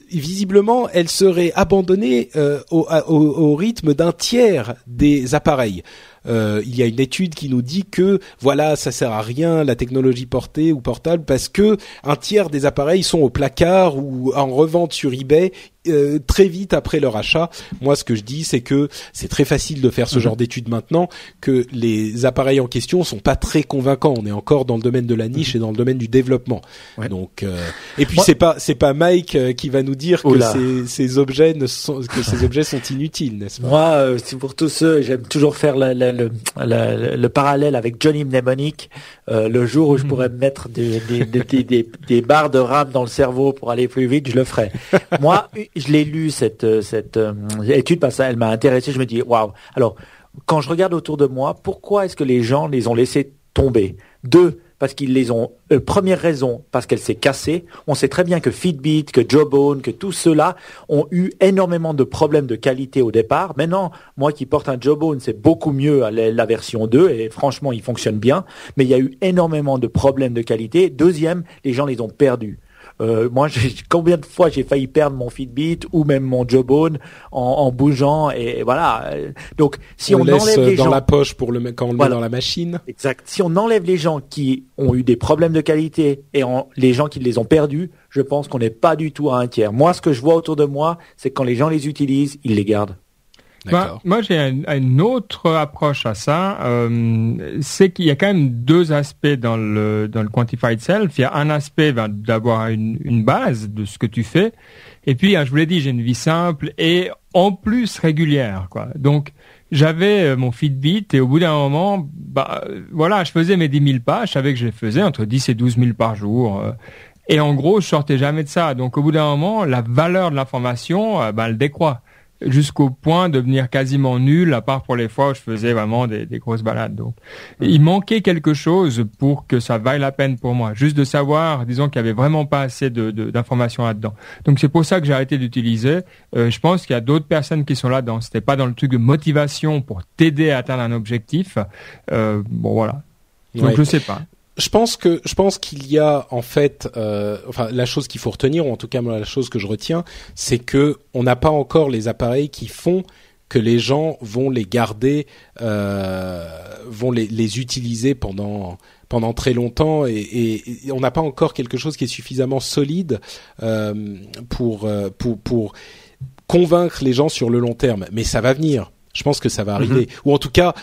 visiblement, elle serait abandonnée euh, au, au, au, rythme d'un tiers des appareils. Euh, il y a une étude qui nous dit que voilà, ça sert à rien la technologie portée ou portable parce que un tiers des appareils sont au placard ou en revente sur eBay euh, très vite après leur achat. Moi, ce que je dis, c'est que c'est très facile de faire ce mmh. genre d'études maintenant, que les appareils en question sont pas très convaincants. On est encore dans le domaine de la niche mmh. et dans le domaine du développement. Ouais. Donc, euh, et puis c'est pas c'est pas Mike euh, qui va nous dire que ces, ces, objets ne sont que ces objets sont inutiles, n'est-ce pas? Moi, euh, c'est pour tous ceux, j'aime toujours faire la, la, le, le, le, parallèle avec Johnny Mnemonic. Euh, le jour où je mmh. pourrais mettre des, des, des, des, des barres de RAM dans le cerveau pour aller plus vite, je le ferai. Moi, je l'ai lu cette euh, cette euh, étude parce qu'elle m'a intéressé. Je me dis waouh. Alors quand je regarde autour de moi, pourquoi est-ce que les gens les ont laissés tombée. Deux, parce qu'ils les ont. Euh, première raison, parce qu'elle s'est cassée. On sait très bien que Fitbit, que Jawbone, que tous ceux-là ont eu énormément de problèmes de qualité au départ. Maintenant, moi qui porte un Jawbone, c'est beaucoup mieux à la version 2 et franchement, il fonctionne bien. Mais il y a eu énormément de problèmes de qualité. Deuxième, les gens les ont perdus. Euh, moi, j'ai, combien de fois j'ai failli perdre mon Fitbit ou même mon Jawbone en, en bougeant et voilà. Donc, si on, on, enlève les dans gens, la poche pour le mettre quand on le Voilà. met dans la machine. exact. Si on enlève les gens qui ont eu des problèmes de qualité et en- les gens qui les ont perdus, je pense qu'on n'est pas du tout à un tiers. Moi, ce que je vois autour de moi, c'est que quand les gens les utilisent, ils les gardent. Moi, D'accord. moi, j'ai un- une autre approche à ça. Euh, c'est qu'il y a quand même deux aspects dans le dans le quantified self. Il y a un aspect ben, d'avoir une, une base de ce que tu fais, et puis hein, je vous l'ai dit, j'ai une vie simple et en plus régulière. Quoi. Donc j'avais euh, mon Fitbit et au bout d'un moment, bah voilà, je faisais mes 10 000 pas. Je savais que je les faisais entre 10 et 12 000 par jour. euh, et en gros, je sortais jamais de ça. Donc au bout d'un moment, la valeur de l'information, euh, ben, elle décroît jusqu'au point de devenir quasiment nul, à part pour les fois où je faisais vraiment des, des grosses balades. Donc, il manquait quelque chose pour que ça vaille la peine pour moi. Juste de savoir, disons qu'il y avait vraiment pas assez de- de- d'informations là-dedans. Donc, c'est pour ça que j'ai arrêté d'utiliser. Euh, je pense qu'il y a d'autres personnes qui sont là-dedans. C'était pas dans le truc de motivation pour t'aider à atteindre un objectif. Euh, bon, voilà. Donc, Ouais. je sais pas. Je pense que je pense qu'il y a en fait, euh, enfin la chose qu'il faut retenir, ou en tout cas moi, la chose que je retiens, c'est que on n'a pas encore les appareils qui font que les gens vont les garder, euh, vont les, les utiliser pendant pendant très longtemps, et, et- et on n'a pas encore quelque chose qui est suffisamment solide euh, pour euh, pour pour convaincre les gens sur le long terme. Mais ça va venir. Je pense que ça va arriver. Ou en tout cas,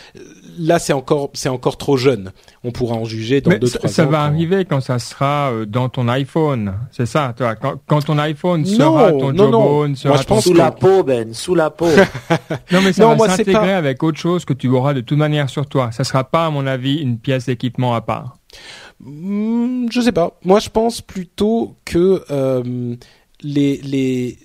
là c'est encore c'est encore trop jeune. On pourra en juger dans Mais deux ça, trois ça ans. va quand- arriver quand ça sera euh, dans ton iPhone. C'est ça, toi. Quand, quand ton iPhone Non, sera ton non, non. Jawbone, Moi, sera je ton pense Sous la peau, Ben, sous la peau. Non, mais ça Non, va moi, c'est s'intégrer pas- avec autre chose que tu auras de toute manière sur toi. Ça sera pas, à mon avis, une pièce d'équipement à part. Hmm, je sais pas. Moi, je pense plutôt que euh, les les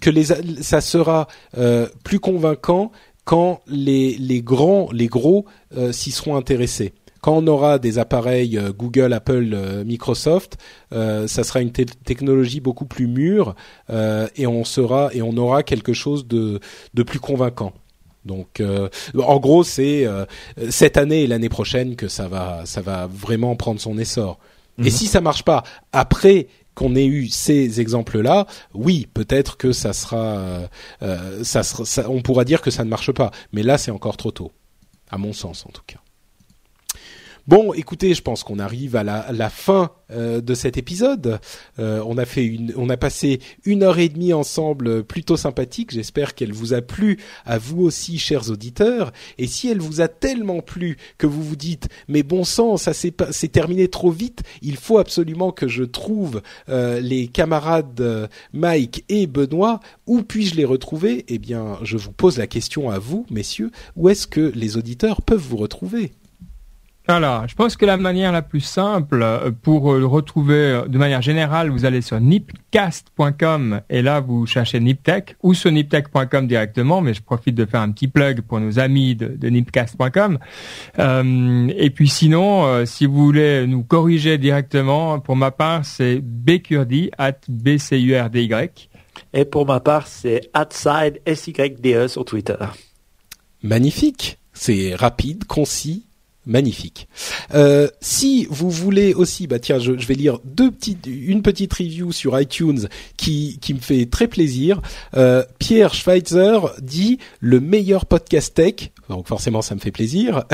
que les ça sera euh, plus convaincant quand les les grands les gros euh, s'y seront intéressés. Quand on aura des appareils euh, Google, Apple, euh, Microsoft, ça sera une te- technologie beaucoup plus mûre et on sera et on aura quelque chose de de plus convaincant. Donc, en gros, c'est cette année et l'année prochaine que ça va, ça va vraiment prendre son essor. Et si ça marche pas après qu'on ait eu ces exemples-là, oui, peut-être que ça sera, euh, euh, ça sera, ça- on pourra dire que ça ne marche pas. Mais là, c'est encore trop tôt, à mon sens en tout cas. Bon, écoutez, je pense qu'on arrive à la, fin euh, de cet épisode. Euh, on a fait une, on a passé une heure et demie ensemble, euh, plutôt sympathique. J'espère qu'elle vous a plu à vous aussi, chers auditeurs. Et si elle vous a tellement plu que vous vous dites, mais bon sang, ça s'est c'est terminé trop vite. Il faut absolument que je trouve les camarades Mike et Benoît. Où puis-je les retrouver? Eh bien, je vous pose la question à vous, messieurs. Où est-ce que les auditeurs peuvent vous retrouver? Alors, je pense que la manière la plus simple euh, pour euh, le retrouver euh, de manière générale, vous allez sur nipcast.com et là vous cherchez Niptech ou sur niptech.com directement, mais je profite de faire un petit plug pour nos amis de, de nipcast.com. Euh, et puis sinon, euh, si vous voulez nous corriger directement, pour ma part, c'est bcurdy at bcurdy. Et pour ma part, c'est outside SYDE sur Twitter. Magnifique. C'est rapide, concis, magnifique. Euh, si vous voulez aussi, bah tiens, je, je vais lire deux petites, une petite review sur iTunes qui qui me fait très plaisir. Euh, Pierre Schweitzer dit le meilleur podcast tech. Donc forcément, ça me fait plaisir.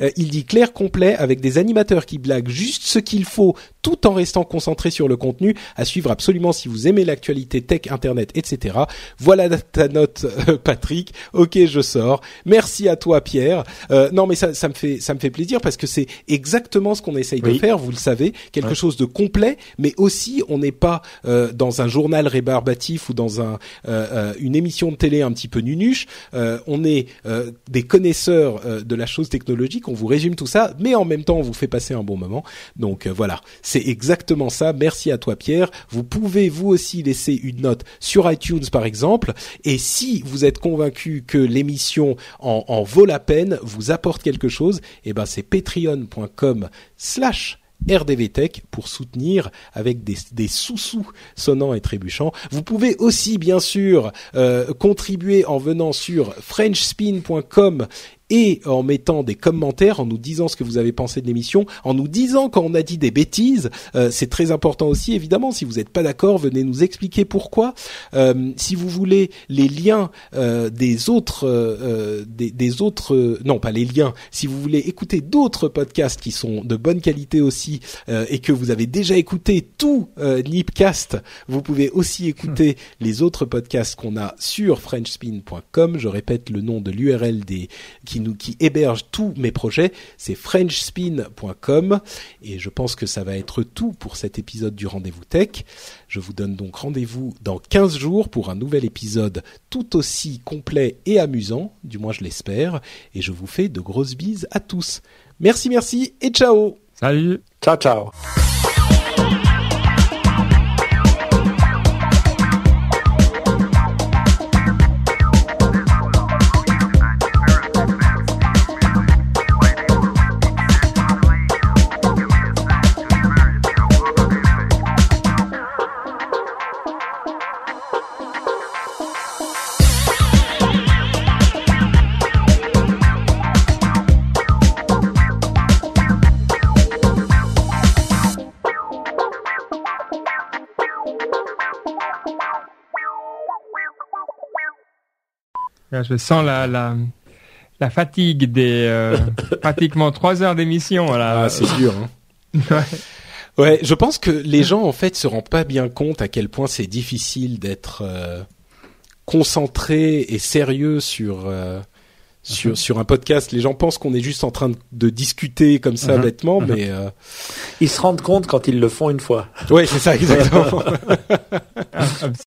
Euh, Il dit clair, complet, avec des animateurs qui blaguent juste ce qu'il faut, tout en restant concentré sur le contenu. À suivre absolument si vous aimez l'actualité tech, internet, etc. Voilà ta note, euh, Patrick. Ok, je sors. Merci à toi, Pierre. Euh, non, mais ça, ça me fait, ça me fait plaisir parce que c'est exactement ce qu'on essaye de faire. Vous le savez, quelque Ouais. chose de complet, mais aussi on n'est pas euh, dans un journal rébarbatif ou dans un euh, euh, une émission de télé un petit peu nunuche. Euh, on est euh, des connaisseurs euh, de la chose technologique. On vous résume tout ça, mais en même temps on vous fait passer un bon moment. Donc voilà, c'est exactement ça. Merci à toi, Pierre. Vous pouvez vous aussi laisser une note sur iTunes par exemple. Et si vous êtes convaincu que l'émission en, en vaut la peine, vous apporte quelque chose, eh ben ben c'est patreon.com slash RDVTech pour soutenir avec des, sous-sous sonnants et trébuchants. Vous pouvez aussi bien sûr euh, contribuer en venant sur frenchspin.com et en mettant des commentaires, en nous disant ce que vous avez pensé de l'émission, en nous disant quand on a dit des bêtises. Euh, c'est très important aussi, évidemment. Si vous n'êtes pas d'accord, venez nous expliquer pourquoi. Euh, si vous voulez les liens euh, des autres, des, des, autres, non pas les liens. Si vous voulez écouter d'autres podcasts qui sont de bonne qualité aussi et que vous avez déjà écouté tout Nipcast, vous pouvez aussi écouter les autres podcasts qu'on a sur FrenchSpin.com. Je répète le nom de l'URL des qui qui héberge tous mes projets, c'est frenchspin.com et je pense que ça va être tout pour cet épisode du rendez-vous tech. Je vous donne donc rendez-vous dans 15 jours pour un nouvel épisode tout aussi complet et amusant, du moins je l'espère, et je vous fais de grosses bises à tous. Merci, merci et ciao. Salut. Ciao, ciao. Je sens la, la, la fatigue des euh, pratiquement trois heures d'émission. Ah, c'est dur. Hein. ouais. ouais, je pense que les gens en fait se rendent pas bien compte à quel point c'est difficile d'être euh, concentré et sérieux sur euh, sur sur un podcast. Les gens pensent qu'on est juste en train de, discuter comme ça mhm. bêtement, mhm. mais ils se rendent compte quand ils le font une fois. Ouais, c'est ça exactement.